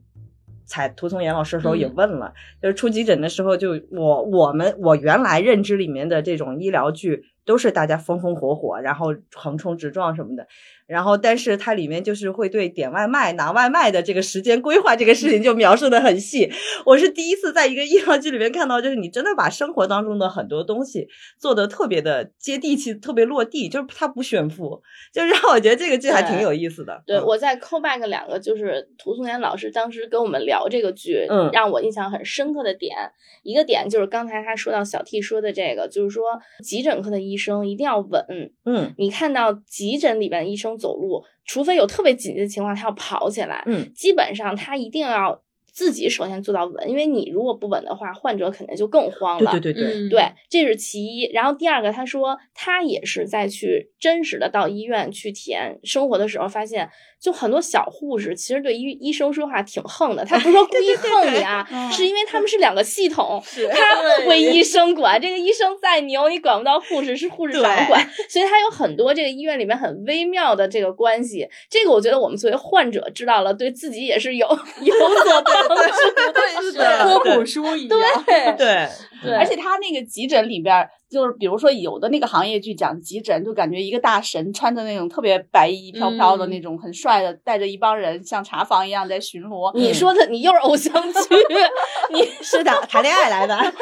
采涂松岩老师的时候也问了，就是出急诊的时候，就我我们我原来认知里面的这种医疗剧都是大家风风火火，然后横冲直撞什么的。然后，但是它里面就是会对点外卖、拿外卖的这个时间规划这个事情就描述的很细。我是第一次在一个医疗剧里面看到，就是你真的把生活当中的很多东西做的特别的接地气、特别落地，就是它不炫富，就让我觉得这个剧还挺有意思的。对，我在 call back 两个，就是涂松岩老师当时跟我们聊这个剧，嗯，让我印象很深刻的点，一个点就是刚才他说到小 T 说的这个，就是说急诊科的医生一定要稳，嗯，你看到急诊里边的医生。走路，除非有特别紧急的情况，他要跑起来。嗯，基本上他一定要自己首先做到稳，因为你如果不稳的话，患者肯定就更慌了。对对对对对，这是其一。然后第二个，他说他也是在去真实的到医院去体验生活的时候，发现。就很多小护士其实对医医生说话挺横的，他不是说故意横你啊，是因为他们是两个系统，他不归医生管，这个医生再牛，你管不到护士，是护士长管，所以他有很多这个医院里面很微妙的这个关系。这个我觉得我们作为患者知道了，对自己也是有 有所帮助，是科普书一样，对对 对，而且他那个急诊里边。就是比如说有的那个行业剧讲急诊，就感觉一个大神穿着那种特别白衣飘飘的那种很帅的，带着一帮人像查房一样在巡逻。你说的你又是偶像剧，你 是的谈恋爱来的。然后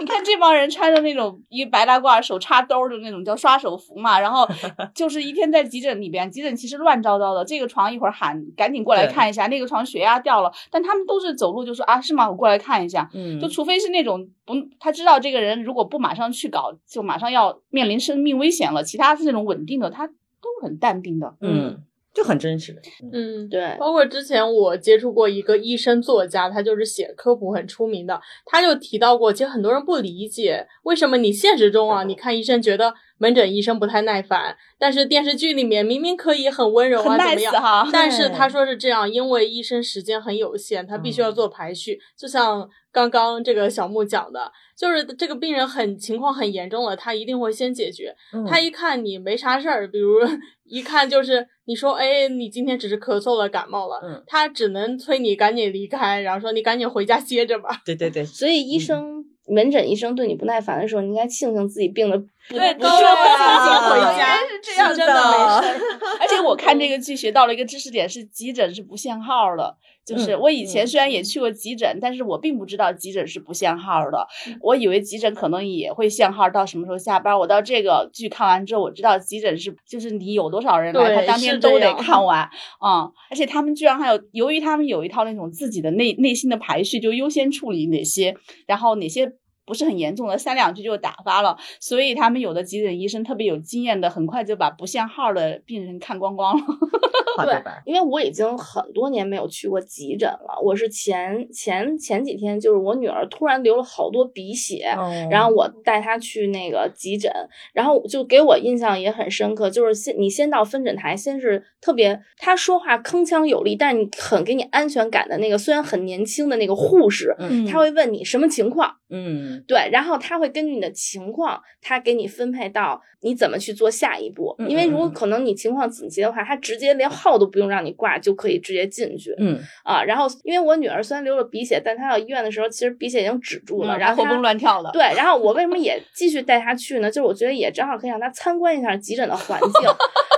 你看这帮人穿着那种一白大褂，手插兜的那种叫刷手服嘛，然后 就是一天在急诊里边，急诊其实乱糟糟的。这个床一会儿喊赶紧过来看一下，那个床血压掉了，但他们都是走路就说啊是吗？我过来看一下。嗯，就除非是那种不他知道这个人如果不马上去。搞就马上要面临生命危险了，其他是那种稳定的，他都很淡定的，嗯，就很真实的，嗯，对。包括之前我接触过一个医生作家，他就是写科普很出名的，他就提到过，其实很多人不理解为什么你现实中啊，你看医生觉得门诊医生不太耐烦，但是电视剧里面明明可以很温柔啊，怎么样？但是他说是这样，因为医生时间很有限，他必须要做排序，就像。刚刚这个小木讲的，就是这个病人很情况很严重了，他一定会先解决。他一看你没啥事儿，比如一看就是你说，哎，你今天只是咳嗽了、感冒了，他只能催你赶紧离开，然后说你赶紧回家歇着吧。对对对，所以医生门诊医生对你不耐烦的时候，你应该庆幸自己病的对，都说自己回家是这样真的没事。而且我看这个剧学到了一个知识点，是急诊是不限号的。就是我以前虽然也去过急诊，但是我并不知道急诊是不限号的。我以为急诊可能也会限号，到什么时候下班。我到这个剧看完之后，我知道急诊是就是你有多少人来，他当天都得看完嗯。而且他们居然还有，由于他们有一套那种自己的内内心的排序，就优先处理哪些，然后哪些。不是很严重的，三两句就打发了，所以他们有的急诊医生特别有经验的，很快就把不限号的病人看光光了。对，因为我已经很多年没有去过急诊了。我是前前前几天，就是我女儿突然流了好多鼻血，然后我带她去那个急诊，然后就给我印象也很深刻，就是先你先到分诊台，先是特别她说话铿锵有力，但是你很给你安全感的那个，虽然很年轻的那个护士，他会问你什么情况。嗯，对，然后他会根据你的情况，他给你分配到你怎么去做下一步。因为如果可能你情况紧急的话，他直接连号都不用让你挂，就可以直接进去。嗯啊，然后因为我女儿虽然流了鼻血，但她到医院的时候，其实鼻血已经止住了，然后活蹦乱跳的。对，然后我为什么也继续带她去呢？就是我觉得也正好可以让她参观一下急诊的环境。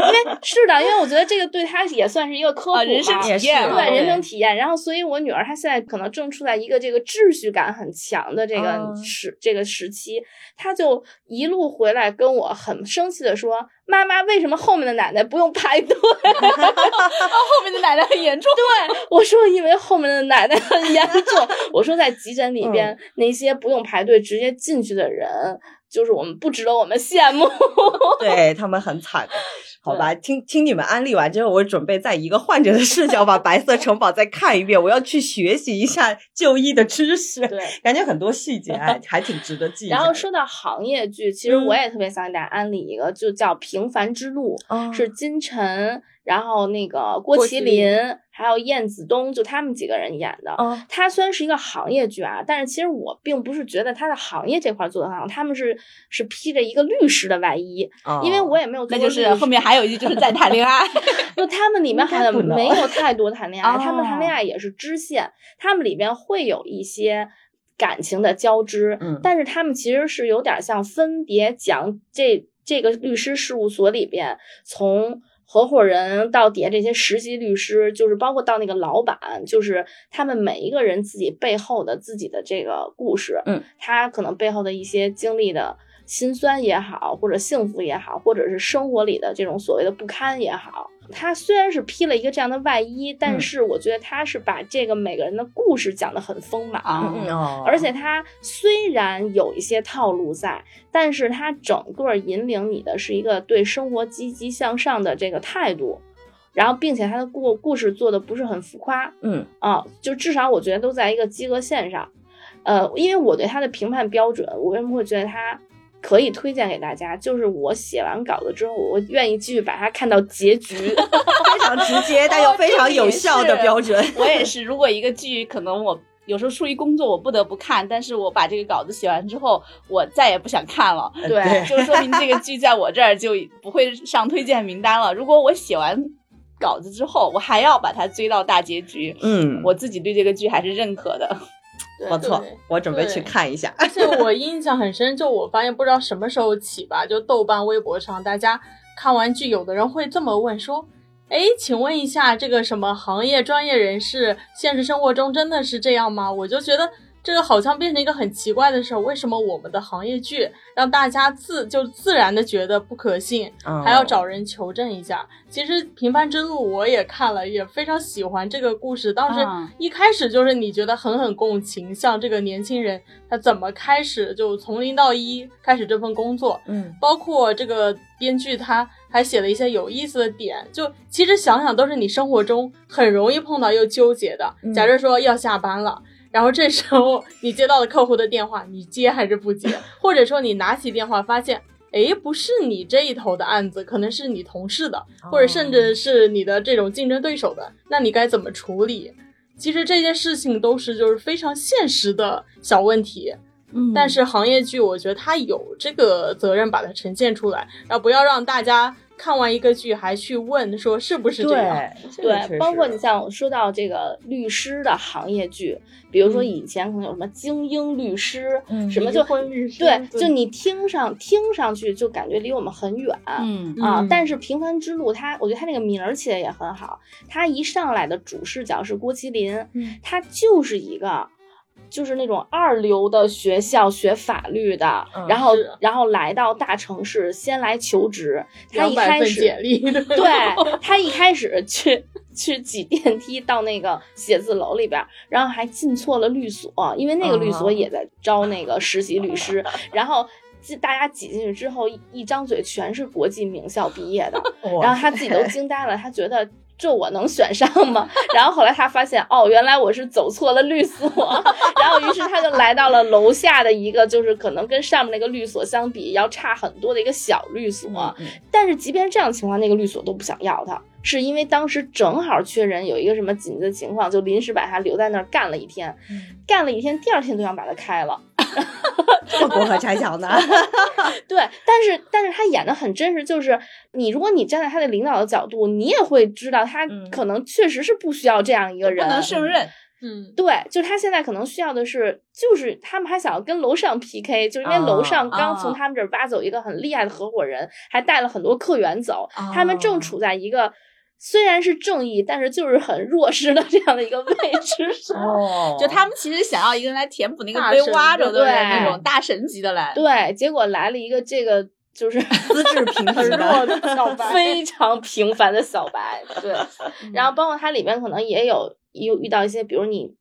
因为是的，因为我觉得这个对他也算是一个科普啊，人生体验，对人生体验。然后，所以我女儿她现在可能正处在一个这个秩序感很强的这个时这个时期，她就一路回来跟我很生气的说：“妈妈为什么后面的奶奶不用排队？后面的奶奶很严重。对，我说因为后面的奶奶很严重。我说在急诊里边那些不用排队直接进去的人。就是我们不值得我们羡慕，对他们很惨，好吧？听听你们安利完之后，我准备在一个患者的视角把《白色城堡》再看一遍，我要去学习一下就医的知识。对，感觉很多细节还还挺值得记。然后说到行业剧，其实我也特别想给大家安利一个，就叫《平凡之路》，是金晨。然后那个郭麒麟，还有燕子东，就他们几个人演的。他虽然是一个行业剧啊，但是其实我并不是觉得他的行业这块做的很好。他们是是披着一个律师的外衣，因为我也没有。那就是后面还有一句就是在谈恋爱。就他们里面好像没有太多谈恋爱，他们谈恋爱也是支线。他们里边会有一些感情的交织，但是他们其实是有点像分别讲这这个律师事务所里边从。合伙人到底下这些实习律师，就是包括到那个老板，就是他们每一个人自己背后的自己的这个故事，嗯，他可能背后的一些经历的辛酸也好，或者幸福也好，或者是生活里的这种所谓的不堪也好。他虽然是披了一个这样的外衣，但是我觉得他是把这个每个人的故事讲得很丰满，而且他虽然有一些套路在，但是他整个引领你的是一个对生活积极向上的这个态度，然后并且他的故故事做的不是很浮夸，嗯啊，就至少我觉得都在一个及格线上，呃，因为我对他的评判标准，我为什么会觉得他。可以推荐给大家，就是我写完稿子之后，我愿意继续把它看到结局，非常直接但又非常有效的标准。我也是，如果一个剧可能我有时候出于工作我不得不看，但是我把这个稿子写完之后，我再也不想看了。对，就说明这个剧在我这儿就不会上推荐名单了。如果我写完稿子之后，我还要把它追到大结局，嗯，我自己对这个剧还是认可的。不错，我准备去看一下。而且我印象很深，就我发现不知道什么时候起吧，就豆瓣、微博上，大家看完剧，有的人会这么问说：“哎，请问一下，这个什么行业专业人士，现实生活中真的是这样吗？”我就觉得。这个好像变成一个很奇怪的事儿，为什么我们的行业剧让大家自就自然的觉得不可信，还要找人求证一下？其实《平凡之路》我也看了，也非常喜欢这个故事。当时一开始就是你觉得很很共情，像这个年轻人他怎么开始就从零到一开始这份工作，嗯，包括这个编剧他还写了一些有意思的点，就其实想想都是你生活中很容易碰到又纠结的。假设说要下班了。然后这时候你接到了客户的电话，你接还是不接？或者说你拿起电话发现，哎，不是你这一头的案子，可能是你同事的，或者甚至是你的这种竞争对手的，那你该怎么处理？其实这些事情都是就是非常现实的小问题。嗯，但是行业剧，我觉得它有这个责任把它呈现出来，然后不要让大家。看完一个剧还去问说是不是这样？对，包括你像说到这个律师的行业剧，比如说以前可能有什么精英律师，什么就对，就你听上听上去就感觉离我们很远，嗯啊。但是《平凡之路》它，我觉得它那个名儿起的也很好，它一上来的主视角是郭麒麟，他就是一个。就是那种二流的学校学法律的，然后然后来到大城市先来求职。他一开始 对他一开始去去挤电梯到那个写字楼里边，然后还进错了律所，因为那个律所也在招那个实习律师。然后大家挤进去之后，一张嘴全是国际名校毕业的，然后他自己都惊呆了，他觉得。这我能选上吗？然后后来他发现，哦，原来我是走错了律所。然后于是他就来到了楼下的一个，就是可能跟上面那个律所相比要差很多的一个小律所。但是即便这样情况，那个律所都不想要他，是因为当时正好缺人，有一个什么紧急的情况，就临时把他留在那儿干了一天，干了一天，第二天都想把他开了。这么过河拆桥呢？对，但是但是他演的很真实，就是你如果你站在他的领导的角度，你也会知道他可能确实是不需要这样一个人，不能胜任。嗯，对，就他现在可能需要的是，就是他们还想要跟楼上 PK，就是因为楼上刚从他们这儿挖走一个很厉害的合伙人，还带了很多客源走，他们正处在一个。虽然是正义，但是就是很弱势的这样的一个位置 上，就他们其实想要一个人来填补那个被挖着的那种大神级的来，对，结果来了一个这个就是 资质平平的小白，非常平凡的小白。对，然后包括它里面可能也有有遇到一些，比如你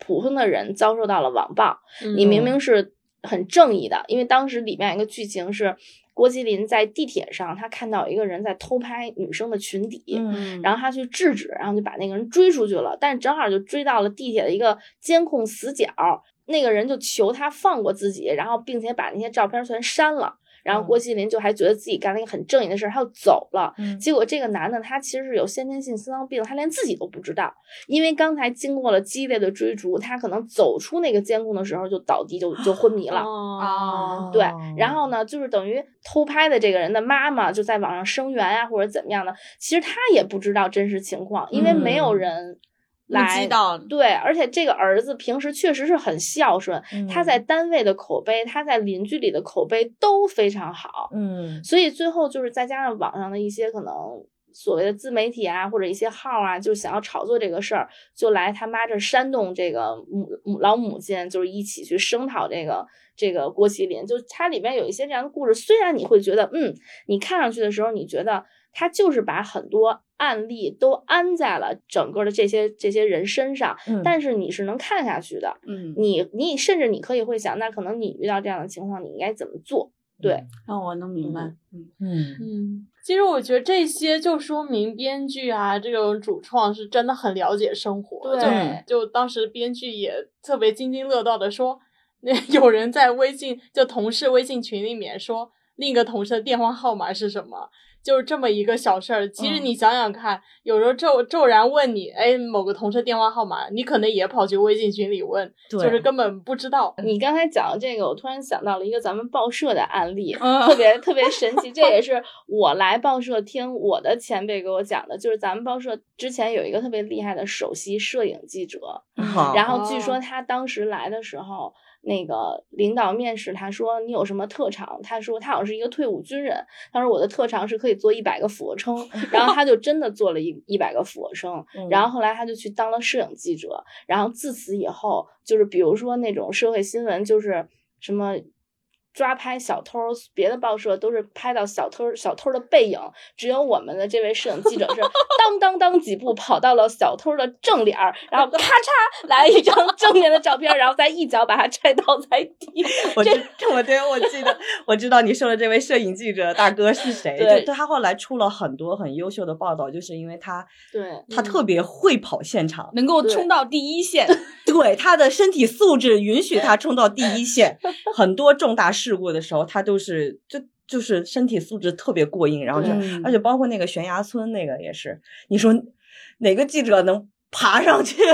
普通的人遭受到了网暴，你明明是很正义的，因为当时里面有一个剧情是。郭麒麟在地铁上，他看到一个人在偷拍女生的裙底，嗯，然后他去制止，然后就把那个人追出去了。但是正好就追到了地铁的一个监控死角，那个人就求他放过自己，然后并且把那些照片全删了。然后郭麒麟就还觉得自己干了一个很正义的事儿，他就走了。结果这个男的他其实是有先天性心脏病，他连自己都不知道。因为刚才经过了激烈的追逐，他可能走出那个监控的时候就倒地，就就昏迷了。啊，对。然后呢，就是等于偷拍的这个人的妈妈就在网上声援啊，或者怎么样的，其实他也不知道真实情况，因为没有人。来对，而且这个儿子平时确实是很孝顺，他在单位的口碑，他在邻居里的口碑都非常好，嗯，所以最后就是再加上网上的一些可能所谓的自媒体啊，或者一些号啊，就想要炒作这个事儿，就来他妈这煽动这个母母老母亲，就是一起去声讨这个这个郭麒麟，就它里边有一些这样的故事，虽然你会觉得，嗯，你看上去的时候，你觉得。他就是把很多案例都安在了整个的这些这些人身上，但是你是能看下去的，嗯，你你甚至你可以会想，那可能你遇到这样的情况，你应该怎么做？对，那我能明白，嗯嗯嗯。其实我觉得这些就说明编剧啊，这种主创是真的很了解生活，对，就当时编剧也特别津津乐道的说，那有人在微信就同事微信群里面说另一个同事的电话号码是什么。就是这么一个小事儿，其实你想想看，有时候骤骤然问你，哎，某个同事电话号码，你可能也跑去微信群里问，就是根本不知道。你刚才讲的这个，我突然想到了一个咱们报社的案例，特别特别神奇。这也是我来报社听我的前辈给我讲的，就是咱们报社之前有一个特别厉害的首席摄影记者，然后据说他当时来的时候。那个领导面试，他说你有什么特长？他说他好像是一个退伍军人。他说我的特长是可以做一百个俯卧撑，然后他就真的做了一一百个俯卧撑。然后后来他就去当了摄影记者。然后自此以后，就是比如说那种社会新闻，就是什么。抓拍小偷，别的报社都是拍到小偷小偷的背影，只有我们的这位摄影记者是 当当当几步跑到了小偷的正脸儿，然后咔嚓来一张 正面的照片，然后再一脚把他踹倒在地。我这我对我记得我知道你说的这位摄影记者大哥是谁？对，他后来出了很多很优秀的报道，就是因为他对他特别会跑现场，能够冲到第一线。对，他的身体素质允许他冲到第一线，很多重大事故的时候，他都是就就是身体素质特别过硬，然后就而且包括那个悬崖村那个也是，你说哪个记者能爬上去？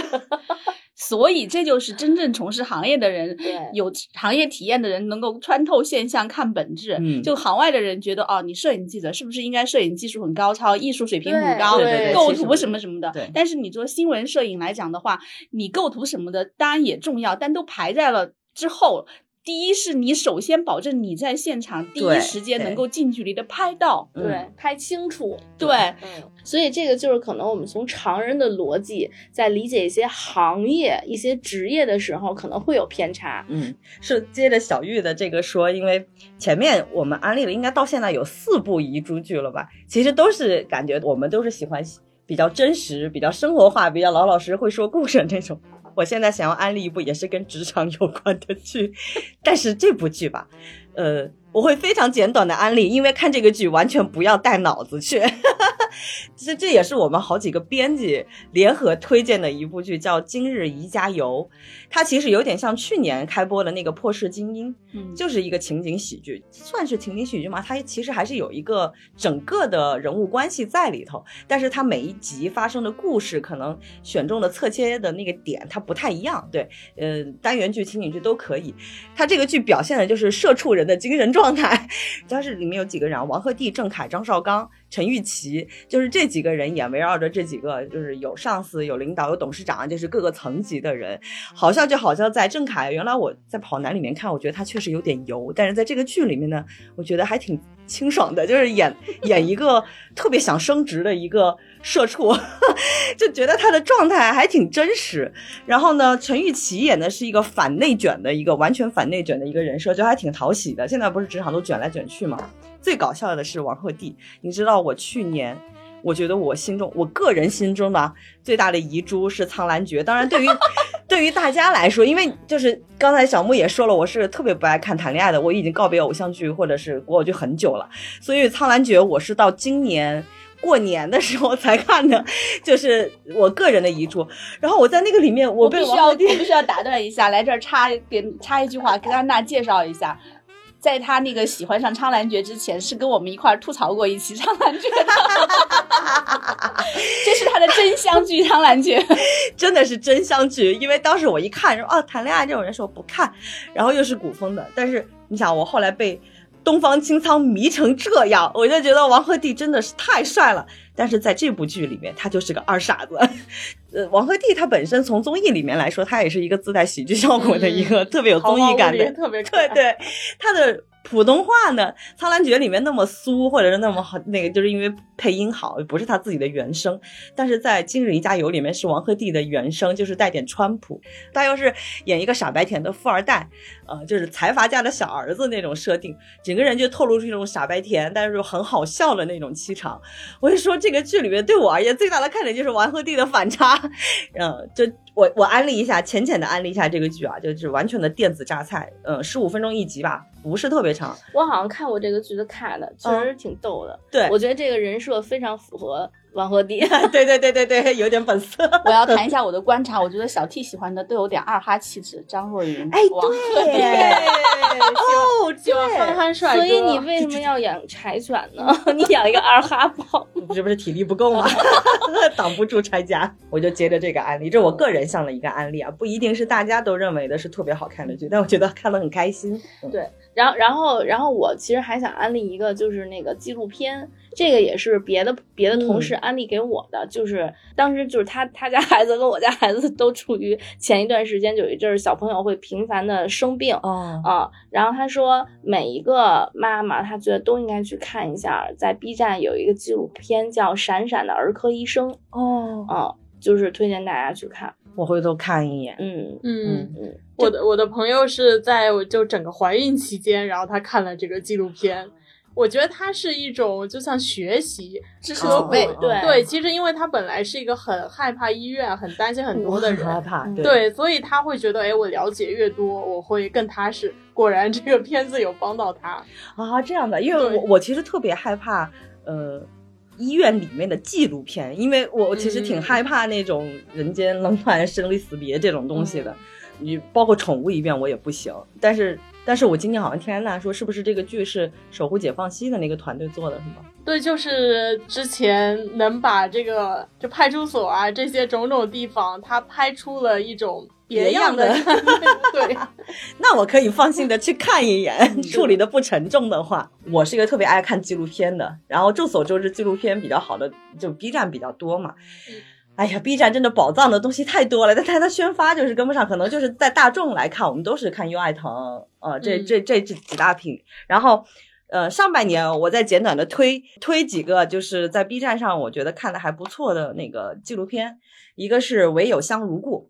所以这就是真正从事行业的人，有行业体验的人能够穿透现象看本质。就行外的人觉得，哦，你摄影记者是不是应该摄影技术很高超，艺术水平很高，构图什么什么的？但是你做新闻摄影来讲的话，你构图什么的当然也重要，但都排在了之后。第一是你首先保证你在现场第一时间能够近距离的拍到，对，拍清楚，对，嗯，所以这个就是可能我们从常人的逻辑在理解一些行业、一些职业的时候，可能会有偏差。嗯，是接着小玉的这个说，因为前面我们安利了，应该到现在有四部遗珠剧了吧？其实都是感觉我们都是喜欢比较真实、比较生活化、比较老老实实会说故事那种。我现在想要安利一部也是跟职场有关的剧，但是这部剧吧，呃，我会非常简短的安利，因为看这个剧完全不要带脑子去。其实这也是我们好几个编辑联合推荐的一部剧，叫《今日宜家游》。它其实有点像去年开播的那个《破世精英》，嗯，就是一个情景喜剧，算是情景喜剧吗？它其实还是有一个整个的人物关系在里头，但是它每一集发生的故事，可能选中的侧切的那个点它不太一样。对，呃，单元剧、情景剧都可以。它这个剧表现的就是社畜人的精神状状态。它是里面有几个人：王鹤棣、郑恺、张绍刚。陈玉琪，就是这几个人演围绕着这几个，就是有上司、有领导、有董事长，就是各个层级的人，好像就好像在郑恺，原来我在跑男里面看，我觉得他确实有点油，但是在这个剧里面呢，我觉得还挺清爽的，就是演演一个特别想升职的一个。社畜 就觉得他的状态还挺真实，然后呢，陈玉琪演的是一个反内卷的一个完全反内卷的一个人设，就还挺讨喜的。现在不是职场都卷来卷去嘛？最搞笑的是王鹤棣，你知道我去年，我觉得我心中，我个人心中的最大的遗珠是《苍兰诀》。当然，对于 对于大家来说，因为就是刚才小木也说了，我是特别不爱看谈恋爱的，我已经告别偶像剧或者是国偶剧很久了，所以《苍兰诀》我是到今年。过年的时候才看的，就是我个人的遗嘱。然后我在那个里面，我必须要，我必须要打断一下，来这儿插给插一句话，跟安娜介绍一下，在他那个喜欢上苍兰诀之前，是跟我们一块儿吐槽过一期苍兰诀的，这是他的真香剧《苍兰诀》，真的是真香剧。因为当时我一看，说哦，谈恋爱这种人，说不看，然后又是古风的，但是你想，我后来被。东方青苍迷成这样，我就觉得王鹤棣真的是太帅了。但是在这部剧里面，他就是个二傻子。呃，王鹤棣他本身从综艺里面来说，他也是一个自带喜剧效果的一个特别有综艺感的，特别对对，他的。普通话呢，《苍兰诀》里面那么酥，或者是那么好，那个就是因为配音好，不是他自己的原声。但是在《今日一加油》里面是王鹤棣的原声，就是带点川普，他又是演一个傻白甜的富二代，呃，就是财阀家的小儿子那种设定，整个人就透露出一种傻白甜，但是很好笑的那种气场。我就说这个剧里面对我而言最大的看点就是王鹤棣的反差，嗯，就。我我安利一下，浅浅的安利一下这个剧啊，就是完全的电子榨菜，嗯，十五分钟一集吧，不是特别长。我好像看过这个剧的看的，确实挺逗的。对，我觉得这个人设非常符合。王鹤棣，对对对对对，有点本色。我要谈一下我的观察，我觉得小 T 喜欢的都有点二哈气质，张若昀，哎，对，哦，就憨憨帅。所以你为什么要养柴犬呢？你养一个二哈不好？你，这不是体力不够吗？挡不住拆家，我就接着这个案例，这是我个人向的一个案例啊，不一定是大家都认为的是特别好看的剧，但我觉得看得很开心。对，然后然后然后我其实还想安利一个，就是那个纪录片。这个也是别的别的同事安利给我的，就是当时就是他他家孩子跟我家孩子都处于前一段时间有一阵儿小朋友会频繁的生病啊，然后他说每一个妈妈他觉得都应该去看一下，在 B 站有一个纪录片叫《闪闪的儿科医生》哦，啊，就是推荐大家去看，我回头看一眼，嗯嗯嗯，我的我的朋友是在我就整个怀孕期间，然后他看了这个纪录片。我觉得它是一种就像学习知识储备，对对。其实因为他本来是一个很害怕医院、很担心很多的人，害怕对，所以他会觉得，哎，我了解越多，我会更踏实。果然，这个片子有帮到他啊，这样的。因为我我其实特别害怕，呃，医院里面的纪录片，因为我其实挺害怕那种人间冷暖、生离死别这种东西的。你包括宠物医院我也不行，但是。但是我今天好像听安娜说，是不是这个剧是守护解放西的那个团队做的，是吗？对，就是之前能把这个就派出所啊这些种种地方，他拍出了一种别样的。对，那我可以放心的去看一眼，处理的不沉重的话。我是一个特别爱看纪录片的，然后众所周知，纪录片比较好的就 B 站比较多嘛。哎呀，B 站真的宝藏的东西太多了，但它它宣发就是跟不上，可能就是在大众来看，我们都是看优爱腾，呃，这这这这几大品。然后，呃，上半年我在简短的推推几个，就是在 B 站上我觉得看的还不错的那个纪录片，一个是唯有香如故，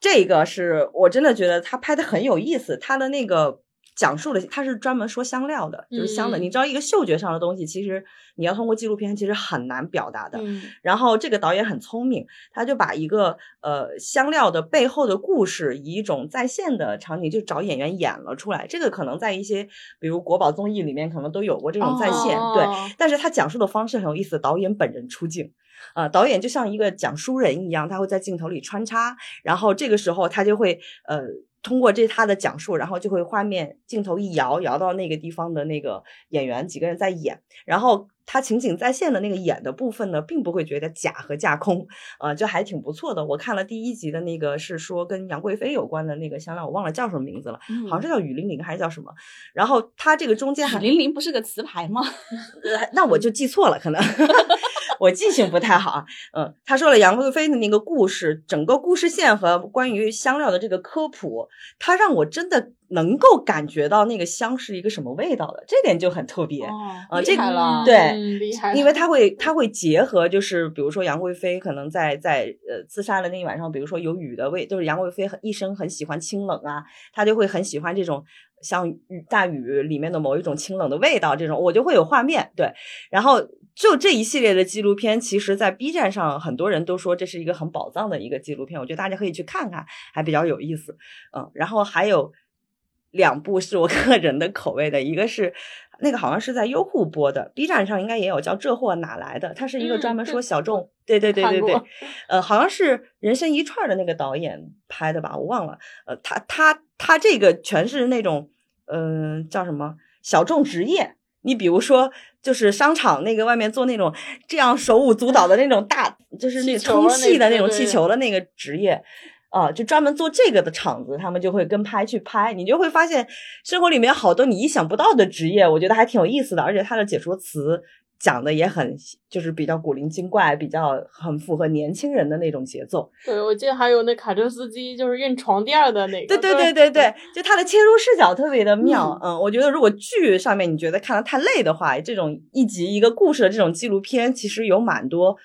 这个是我真的觉得他拍的很有意思，他的那个。讲述了他是专门说香料的，就是香的。你知道一个嗅觉上的东西，其实你要通过纪录片其实很难表达的。然后这个导演很聪明，他就把一个呃香料的背后的故事，以一种在线的场景，就找演员演了出来。这个可能在一些比如国宝综艺里面可能都有过这种在线，对。但是他讲述的方式很有意思，导演本人出镜，啊，导演就像一个讲书人一样，他会在镜头里穿插，然后这个时候他就会呃。通过这他的讲述，然后就会画面镜头一摇，摇到那个地方的那个演员几个人在演，然后他情景再现的那个演的部分呢，并不会觉得假和架空，呃，就还挺不错的。我看了第一集的那个是说跟杨贵妃有关的那个香料，我忘了叫什么名字了，好像是叫雨霖铃还是叫什么。然后他这个中间，雨霖铃不是个词牌吗？那我就记错了，可能 我记性不太好啊。嗯，他说了杨贵妃的那个故事，整个故事线和关于香料的这个科普，他让我真的。能够感觉到那个香是一个什么味道的，这点就很特别啊！厉害了，对，厉害，因为他会他会结合，就是比如说杨贵妃可能在在呃自杀的那一晚上，比如说有雨的味，就是杨贵妃很一生很喜欢清冷啊，她就会很喜欢这种像雨大雨里面的某一种清冷的味道，这种我就会有画面。对，然后就这一系列的纪录片，其实在 B 站上很多人都说这是一个很宝藏的一个纪录片，我觉得大家可以去看看，还比较有意思。嗯，然后还有。两部是我 个人的口味的，一个是那个好像是在优酷播的，B 站上应该也有，叫《这货哪来的》，它是一个专门说小众，对对对对对，呃，好像是人生一串的那个导演拍的吧，我忘了，呃，他他他这个全是那种，嗯，叫什么小众职业，你比如说就是商场那个外面做那种这样手舞足蹈的那种大，就 是那充气的那种气球的那个职业。啊，就专门做这个的厂子，他们就会跟拍去拍，你就会发现生活里面好多你意想不到的职业，我觉得还挺有意思的，而且他的解说词讲的也很，就是比较古灵精怪，比较很符合年轻人的那种节奏。对，我记得还有那卡车司机，就是运床垫的那个。对对对对对，就他的切入视角特别的妙。嗯，我觉得如果剧上面你觉得看的太累的话，这种一集一个故事的这种纪录片，其实有蛮多。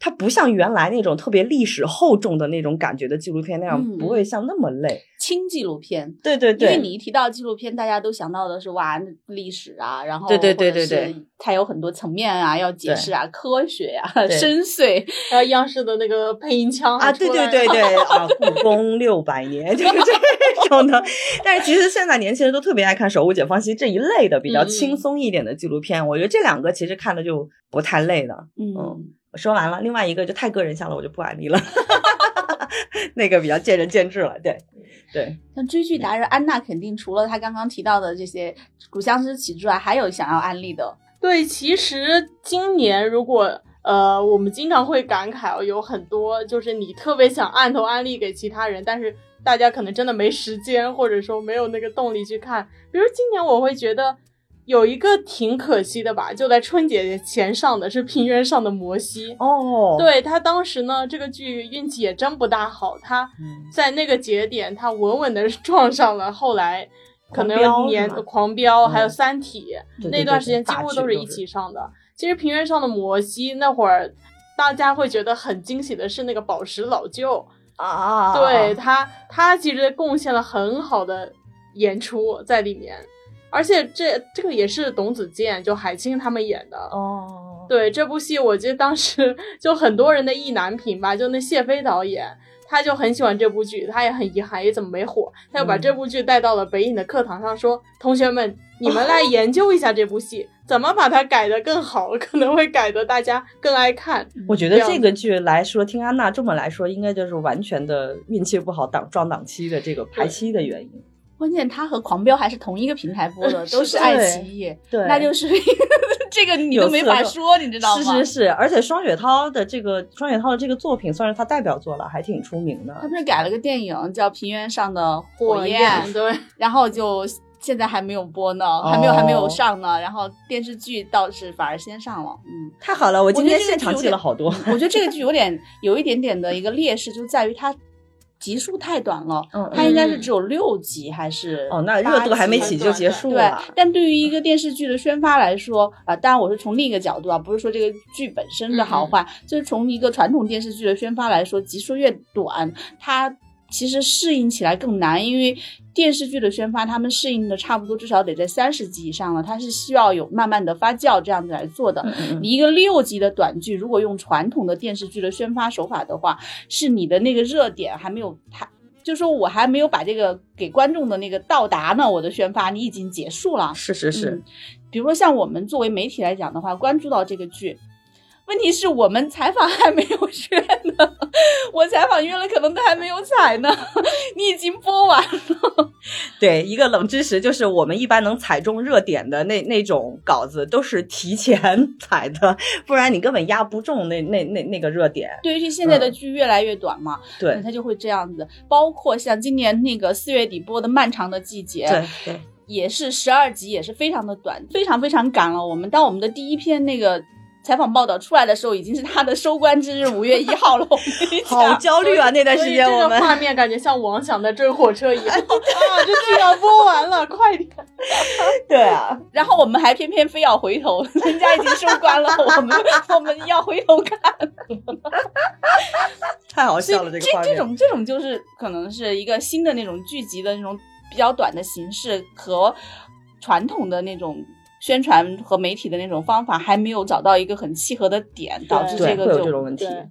它不像原来那种特别历史厚重的那种感觉的纪录片那样，不会像那么累。轻纪录片，对对对，因为你一提到纪录片，大家都想到的是哇历史啊，然后对对对对对，它有很多层面啊，要解释啊，科学呀，深邃。还有央视的那个配音腔啊，对对对对 啊，故宫六百年就是这种的。但是其实现在年轻人都特别爱看《守护解放西》这一类的比较轻松一点的纪录片，我觉得这两个其实看的就不太累了。嗯。说完了，另外一个就太个人向了，我就不安利了。那个比较见仁见智了，对对。像追剧达人安娜，肯定除了她刚刚提到的这些古相思起之外，还有想要安利的。对，其实今年如果呃，我们经常会感慨哦，有很多就是你特别想按头安利给其他人，但是大家可能真的没时间，或者说没有那个动力去看。比如今年我会觉得。有一个挺可惜的吧，就在春节前上的是平原上的摩西。哦，对他当时呢，这个剧运气也真不大好，他在那个节点他稳稳的撞上了后来可能年狂飙，还有三体那段时间几乎都是一起上的。其实平原上的摩西那会儿，大家会觉得很惊喜的是那个宝石老舅。啊，对他他其实贡献了很好的演出在里面。而且这这个也是董子健就海清他们演的哦。对这部戏，我记得当时就很多人的意难平吧，就那谢飞导演，他就很喜欢这部剧，他也很遗憾，也怎么没火，他就把这部剧带到了北影的课堂上，说：“同学们，你们来研究一下这部戏，怎么把它改得更好，可能会改得大家更爱看。”我觉得这个剧来说，听安娜这么来说，应该就是完全的运气不好，档撞档期的这个排期的原因。关键他和狂飙还是同一个平台播的，都是爱奇艺，对，那就是 这个你都没法说，你知道吗？是是是，而且双雪涛的这个双雪涛的这个作品算是他代表作了，还挺出名的。他不是改了个电影叫《平原上的火焰》，对，然后就现在还没有播呢，还没有还没有上呢。然后电视剧倒是反而先上了，嗯，太好了，我今天现场记了好多。我觉得这个剧有点有一点点的一个劣势，就在于它。集数太短了，嗯，它应该是只有六集还是？哦，那热度还没起就结束了。对，但对于一个电视剧的宣发来说，啊，当然我是从另一个角度啊，不是说这个剧本身的好坏，就是从一个传统电视剧的宣发来说，集数越短，它。其实适应起来更难，因为电视剧的宣发，他们适应的差不多至少得在三十集以上了，它是需要有慢慢的发酵这样子来做的。你一个六集的短剧，如果用传统的电视剧的宣发手法的话，是你的那个热点还没有，太就说我还没有把这个给观众的那个到达呢，我的宣发你已经结束了。是是是，比如说像我们作为媒体来讲的话，关注到这个剧。问题是我们采访还没有约呢，我采访约了，可能都还没有采呢。你已经播完了。对，一个冷知识就是，我们一般能踩中热点的那那种稿子，都是提前 采的，不然你根本压不中那那那那个热点。对，尤其现在的剧越来越短嘛，对，它就会这样子。包括像今年那个四月底播的《漫长的季节》，对对，也是十二集，也是非常的短，非常非常赶了。我们当我们的第一篇那个。采访报道出来的时候，已经是他的收官之日，五月一号了。好焦虑啊！那段时间我们画面感觉像王想的追火车一样 啊！这剧要播完了，快点！对啊，然后我们还偏偏非要回头，人家已经收官了，我们我们要回头看，太好笑了！这个这这种这种就是可能是一个新的那种剧集的那种比较短的形式和传统的那种。宣传和媒体的那种方法还没有找到一个很契合的点，导致这个就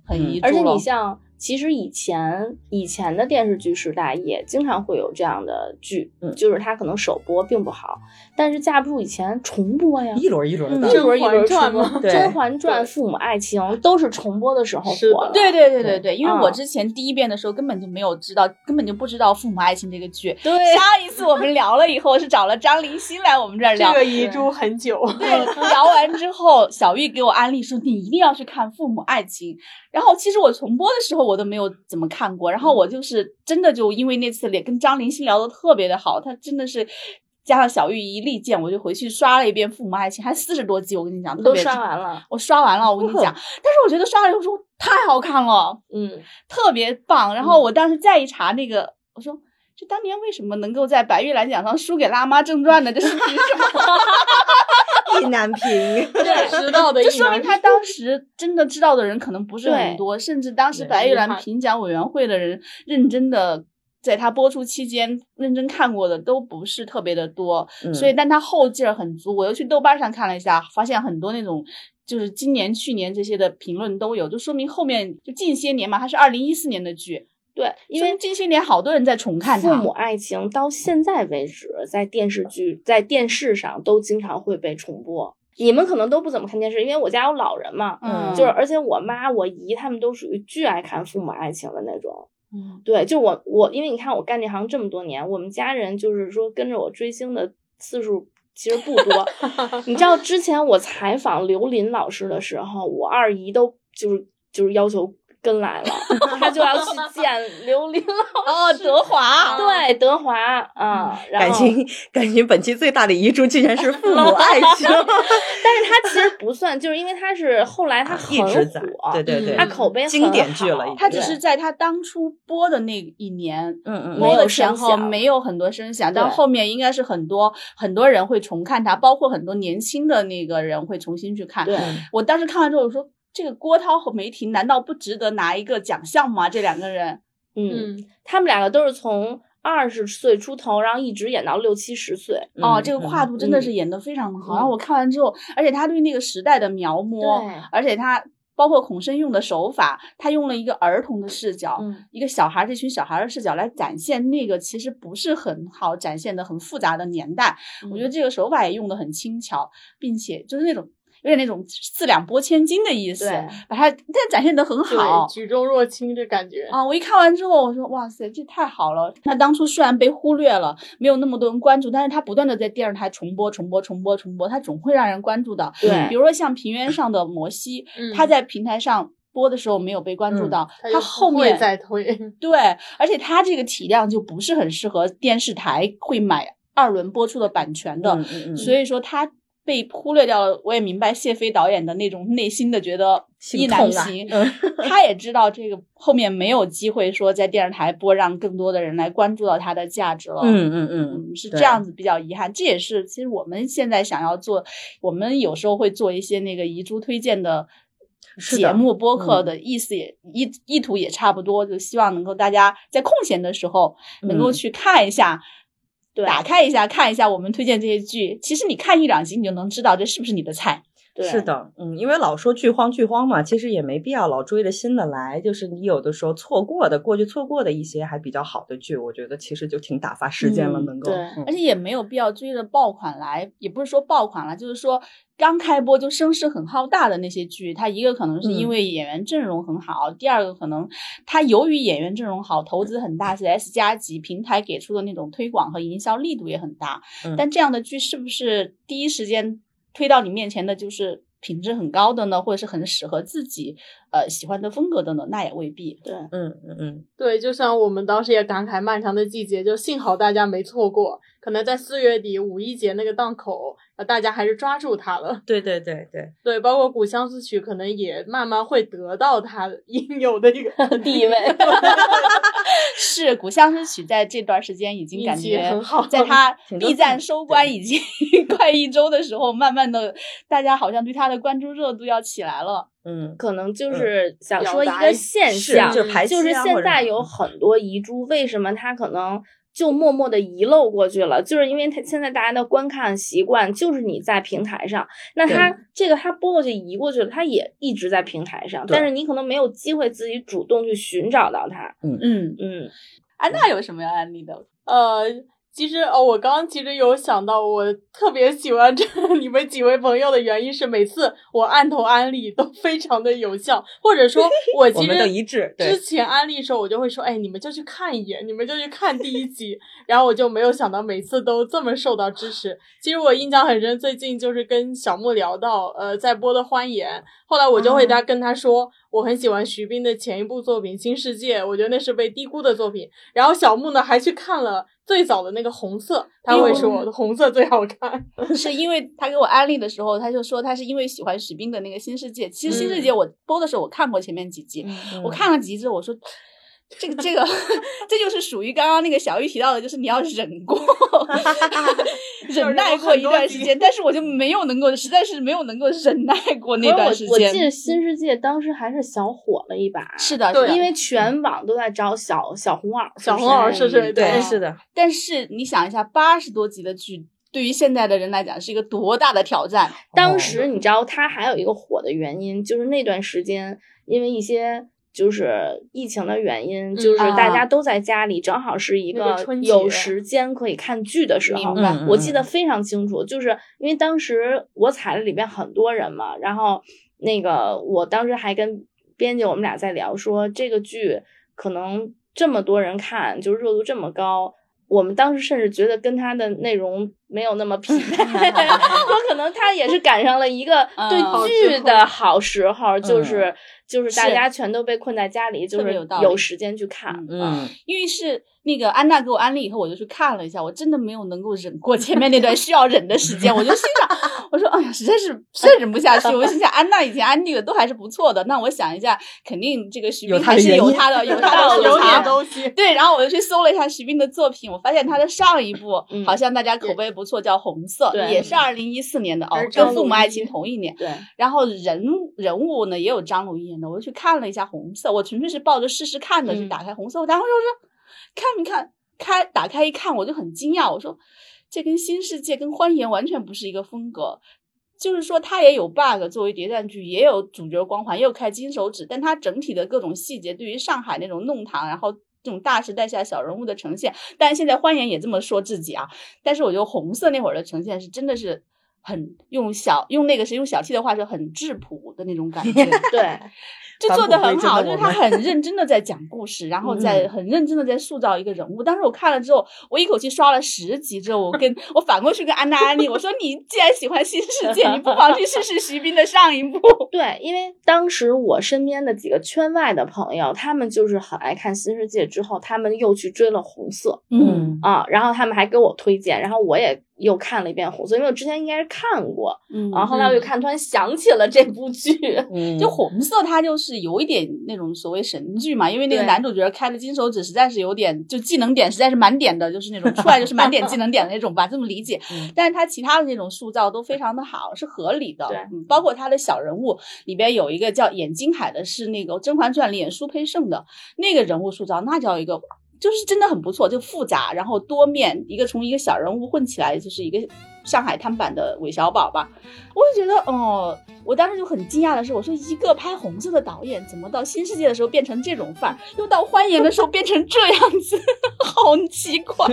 很遗而且你像。其实以前以前的电视剧时代也经常会有这样的剧，嗯，就是它可能首播并不好，但是架不住以前重播呀，一轮一轮的，一轮一轮重播，《甄嬛传》《父母爱情》都是重播的时候火了。对对对对对，因为我之前第一遍的时候根本就没有知道，根本就不知道《父母爱情》这个剧。对，上一次我们聊了以后是找了张林欣来我们这儿聊，这个遗珠很久。对，聊完之后，小玉给我安利说你一定要去看《父母爱情》。然后其实我重播的时候我都没有怎么看过，然后我就是真的就因为那次连跟张林欣聊的特别的好，他真的是加上小玉一力荐，我就回去刷了一遍《父母爱情》，还四十多集，我跟你讲，都刷完了，我刷完了，我跟你讲，但是我觉得刷了以后说太好看了，嗯，特别棒。然后我当时再一查那个，我说。就当年为什么能够在白玉兰奖上输给《辣妈正传》呢？这是凭什么？意难平，对，知道的。就说明他当时真的知道的人可能不是很多，甚至当时白玉兰评奖委员会的人认真的在他播出期间认真看过的都不是特别的多。所以，但他后劲儿很足。我又去豆瓣上看了一下，发现很多那种就是今年、去年这些的评论都有，就说明后面就近些年嘛，它是二零一四年的剧。对，因为近些年好多人在重看《父母爱情》，到现在为止，在电视剧、在电视上都经常会被重播。你们可能都不怎么看电视，因为我家有老人嘛，嗯，就是而且我妈、我姨他们都属于巨爱看《父母爱情》的那种。嗯，对，就我我，因为你看我干这行这么多年，我们家人就是说跟着我追星的次数其实不多。你知道之前我采访刘琳老师的时候，我二姨都就是就是要求。跟来了，他就要去见刘琳老师。哦，德华，对，德华，啊，感情感情本期最大的遗珠竟然是父母爱情，但是他其实不算，就是因为他是后来他很火，对对对，他口碑经典剧了，他只是在他当初播的那一年，嗯嗯，没有声响没有很多声响，但后面应该是很多很多人会重看他，包括很多年轻的那个人会重新去看。对，我当时看完之后我说。这个郭涛和梅婷难道不值得拿一个奖项吗？这两个人，嗯，他们两个都是从二十岁出头，然后一直演到六七十岁。哦，这个跨度真的是演的非常的好。然后我看完之后，而且他对那个时代的描摹，而且他包括孔笙用的手法，他用了一个儿童的视角，一个小孩这群小孩的视角来展现那个其实不是很好展现的很复杂的年代。我觉得这个手法也用的很轻巧，并且就是那种。有点那种四两拨千斤的意思，把它但展现的很好，举重若轻这感觉啊！我一看完之后，我说哇塞，这太好了。他当初虽然被忽略了，没有那么多人关注，但是他不断的在电视台重播、重播、重播、重播，他总会让人关注的。对，比如说像平原上的摩西，他在平台上播的时候没有被关注到，他后面再推。对，而且他这个体量就不是很适合电视台会买二轮播出的版权的，所以说他。被忽略掉了，我也明白谢飞导演的那种内心的觉得意难平，他也知道这个后面没有机会说在电视台播，让更多的人来关注到他的价值了。嗯嗯嗯，是这样子比较遗憾。这也是其实我们现在想要做，我们有时候会做一些那个遗珠推荐的节目播客的意思也意意图也差不多，就希望能够大家在空闲的时候能够去看一下。打开一下，看一下我们推荐这些剧。其实你看一两集，你就能知道这是不是你的菜。是的，嗯，因为老说剧荒剧荒嘛，其实也没必要老追着新的来。就是你有的时候错过的，过去错过的一些还比较好的剧，我觉得其实就挺打发时间了，能够。对，而且也没有必要追着爆款来，也不是说爆款了，就是说刚开播就声势很浩大的那些剧，它一个可能是因为演员阵容很好，第二个可能它由于演员阵容好，投资很大，是 S 加级，平台给出的那种推广和营销力度也很大。但这样的剧是不是第一时间？推到你面前的就是品质很高的呢，或者是很适合自己呃喜欢的风格等等，那也未必。对，嗯嗯嗯，对，就像我们当时也感慨漫长的季节，就幸好大家没错过，可能在四月底五一节那个档口。大家还是抓住它了，对对对对对，包括《古相思曲》可能也慢慢会得到它应有的一个 地位。是《古相思曲》在这段时间已经感觉很好，在它 B 站收官已经快一周的时候，慢慢的大家好像对它的关注热度要起来了。嗯，可能就是想说一个现象，就是现在有很多遗珠，为什么它可能？就默默的遗漏过去了，就是因为它现在大家的观看习惯就是你在平台上，那它这个它播过去移过去了，它也一直在平台上，但是你可能没有机会自己主动去寻找到它。嗯嗯嗯，安娜有什么案例的？呃。其实哦，我刚刚其实有想到，我特别喜欢这 你们几位朋友的原因是，每次我按头安利都 非常的有效，或者说，我其实一致。之前安利的时候，我就会说，哎，你们就去看一眼，你们就去看第一集，然后我就没有想到每次都这么受到支持。其实我印象很深，最近就是跟小木聊到，呃，在播的《欢颜》，后来我就会他跟他说，我很喜欢徐冰的前一部作品《新世界》，我觉得那是被低估的作品。然后小木呢还去看了。最早的那个红色，他会说的红色最好看，是因为他给我安利的时候，他就说他是因为喜欢许冰的那个新世界。其实新世界我播的时候，我看过前面几集，我看了几集之后，我说。这个这个，这就是属于刚刚那个小玉提到的，就是你要忍过，忍耐过一段时间，但是我就没有能够，实在是没有能够忍耐过那段时间。我记得新世界当时还是小火了一把，是的，因为全网都在找小小红袄，小红袄是是，对，是的。但是你想一下，八十多集的剧，对于现在的人来讲是一个多大的挑战？当时你知道，它还有一个火的原因，就是那段时间因为一些。就是疫情的原因，就是大家都在家里，正好是一个有时间可以看剧的时候。我记得非常清楚，就是因为当时我踩了里边很多人嘛，然后那个我当时还跟编辑我们俩在聊，说这个剧可能这么多人看，就是热度这么高，我们当时甚至觉得跟它的内容没有那么匹配，说可能他也是赶上了一个对剧的好时候，就是。就是大家全都被困在家里，就是有时间去看，嗯，因为是。那个安娜给我安利以后，我就去看了一下，我真的没有能够忍过前面那段需要忍的时间，我就心想，我说，哎呀，实在是实在忍不下去。我心想，安娜以前安利的都还是不错的，那我想一下，肯定这个徐冰还是有他 的有他的有点东西。对，然后我就去搜了一下徐冰的作品，我发现他的上一部好像大家口碑不错，叫《红色》，也是二零一四年的哦，跟《父母爱情》同一年。对，然后人人物呢也有张鲁一演的，我就去看了一下《红色》，我纯粹是抱着试试看的去打开《红色》，然后就说。看没看？开打开一看，我就很惊讶。我说，这跟新世界、跟欢颜完全不是一个风格。就是说，它也有 bug，作为谍战剧，也有主角光环，也有开金手指，但它整体的各种细节，对于上海那种弄堂，然后这种大时代下小人物的呈现，但现在欢颜也这么说自己啊。但是我觉得红色那会儿的呈现是真的是很用小用那个是用小气的话说很质朴的那种感觉。对。就做的很好，就是他很认真的在讲故事，然后在很认真的在塑造一个人物。当时我看了之后，我一口气刷了十集之后，我跟我反过去跟安娜安利我说：“你既然喜欢新世界，你不 妨去试试徐冰的上一部。”对，因为当时我身边的几个圈外的朋友，他们就是很爱看新世界，之后他们又去追了红色，嗯啊，然后他们还给我推荐，然后我也。又看了一遍红色，因为我之前应该是看过，嗯，然后后来我就看，突然想起了这部剧，嗯，就红色，它就是有一点那种所谓神剧嘛，因为那个男主角开的金手指实在是有点，就技能点实在是满点的，就是那种出来就是满点 技能点的那种吧，这么理解。但是他其他的那种塑造都非常的好，是合理的，对，包括他的小人物里边有一个叫演金海的，是那个《甄嬛传》里演苏培盛的那个人物塑造，那叫一个。就是真的很不错，就复杂，然后多面，一个从一个小人物混起来，就是一个上海滩版的韦小宝吧。我就觉得，哦，我当时就很惊讶的是，我说一个拍红色的导演，怎么到新世界的时候变成这种范儿，又到欢颜的时候变成这样子，好奇怪。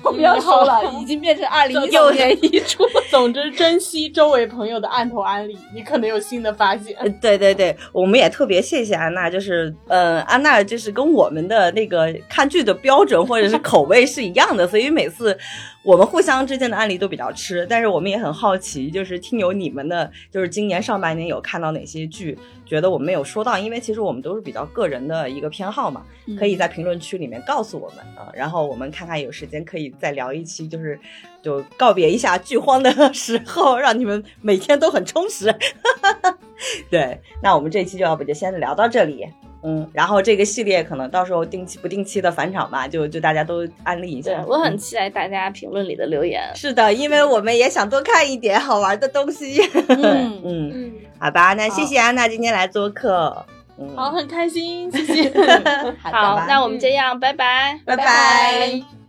我不要说了，已经变成二零一六 年一出。总之，珍惜周围朋友的案头安利，你可能有新的发现。对对对，我们也特别谢谢安娜，就是呃，安娜就是跟我们的那个看剧的标准或者是口味是一样的，所以每次。我们互相之间的案例都比较吃，但是我们也很好奇，就是听友你们的，就是今年上半年有看到哪些剧，觉得我们没有说到，因为其实我们都是比较个人的一个偏好嘛，可以在评论区里面告诉我们啊，然后我们看看有时间可以再聊一期，就是就告别一下剧荒的时候，让你们每天都很充实。对，那我们这期就要不就先聊到这里。嗯，然后这个系列可能到时候定期不定期的返场吧，就就大家都安利一下。对我很期待大家评论里的留言。是的，因为我们也想多看一点好玩的东西。嗯 嗯，好吧，那谢谢安娜今天来做客。好，很开心，谢谢。好，那我们这样，拜拜，拜拜。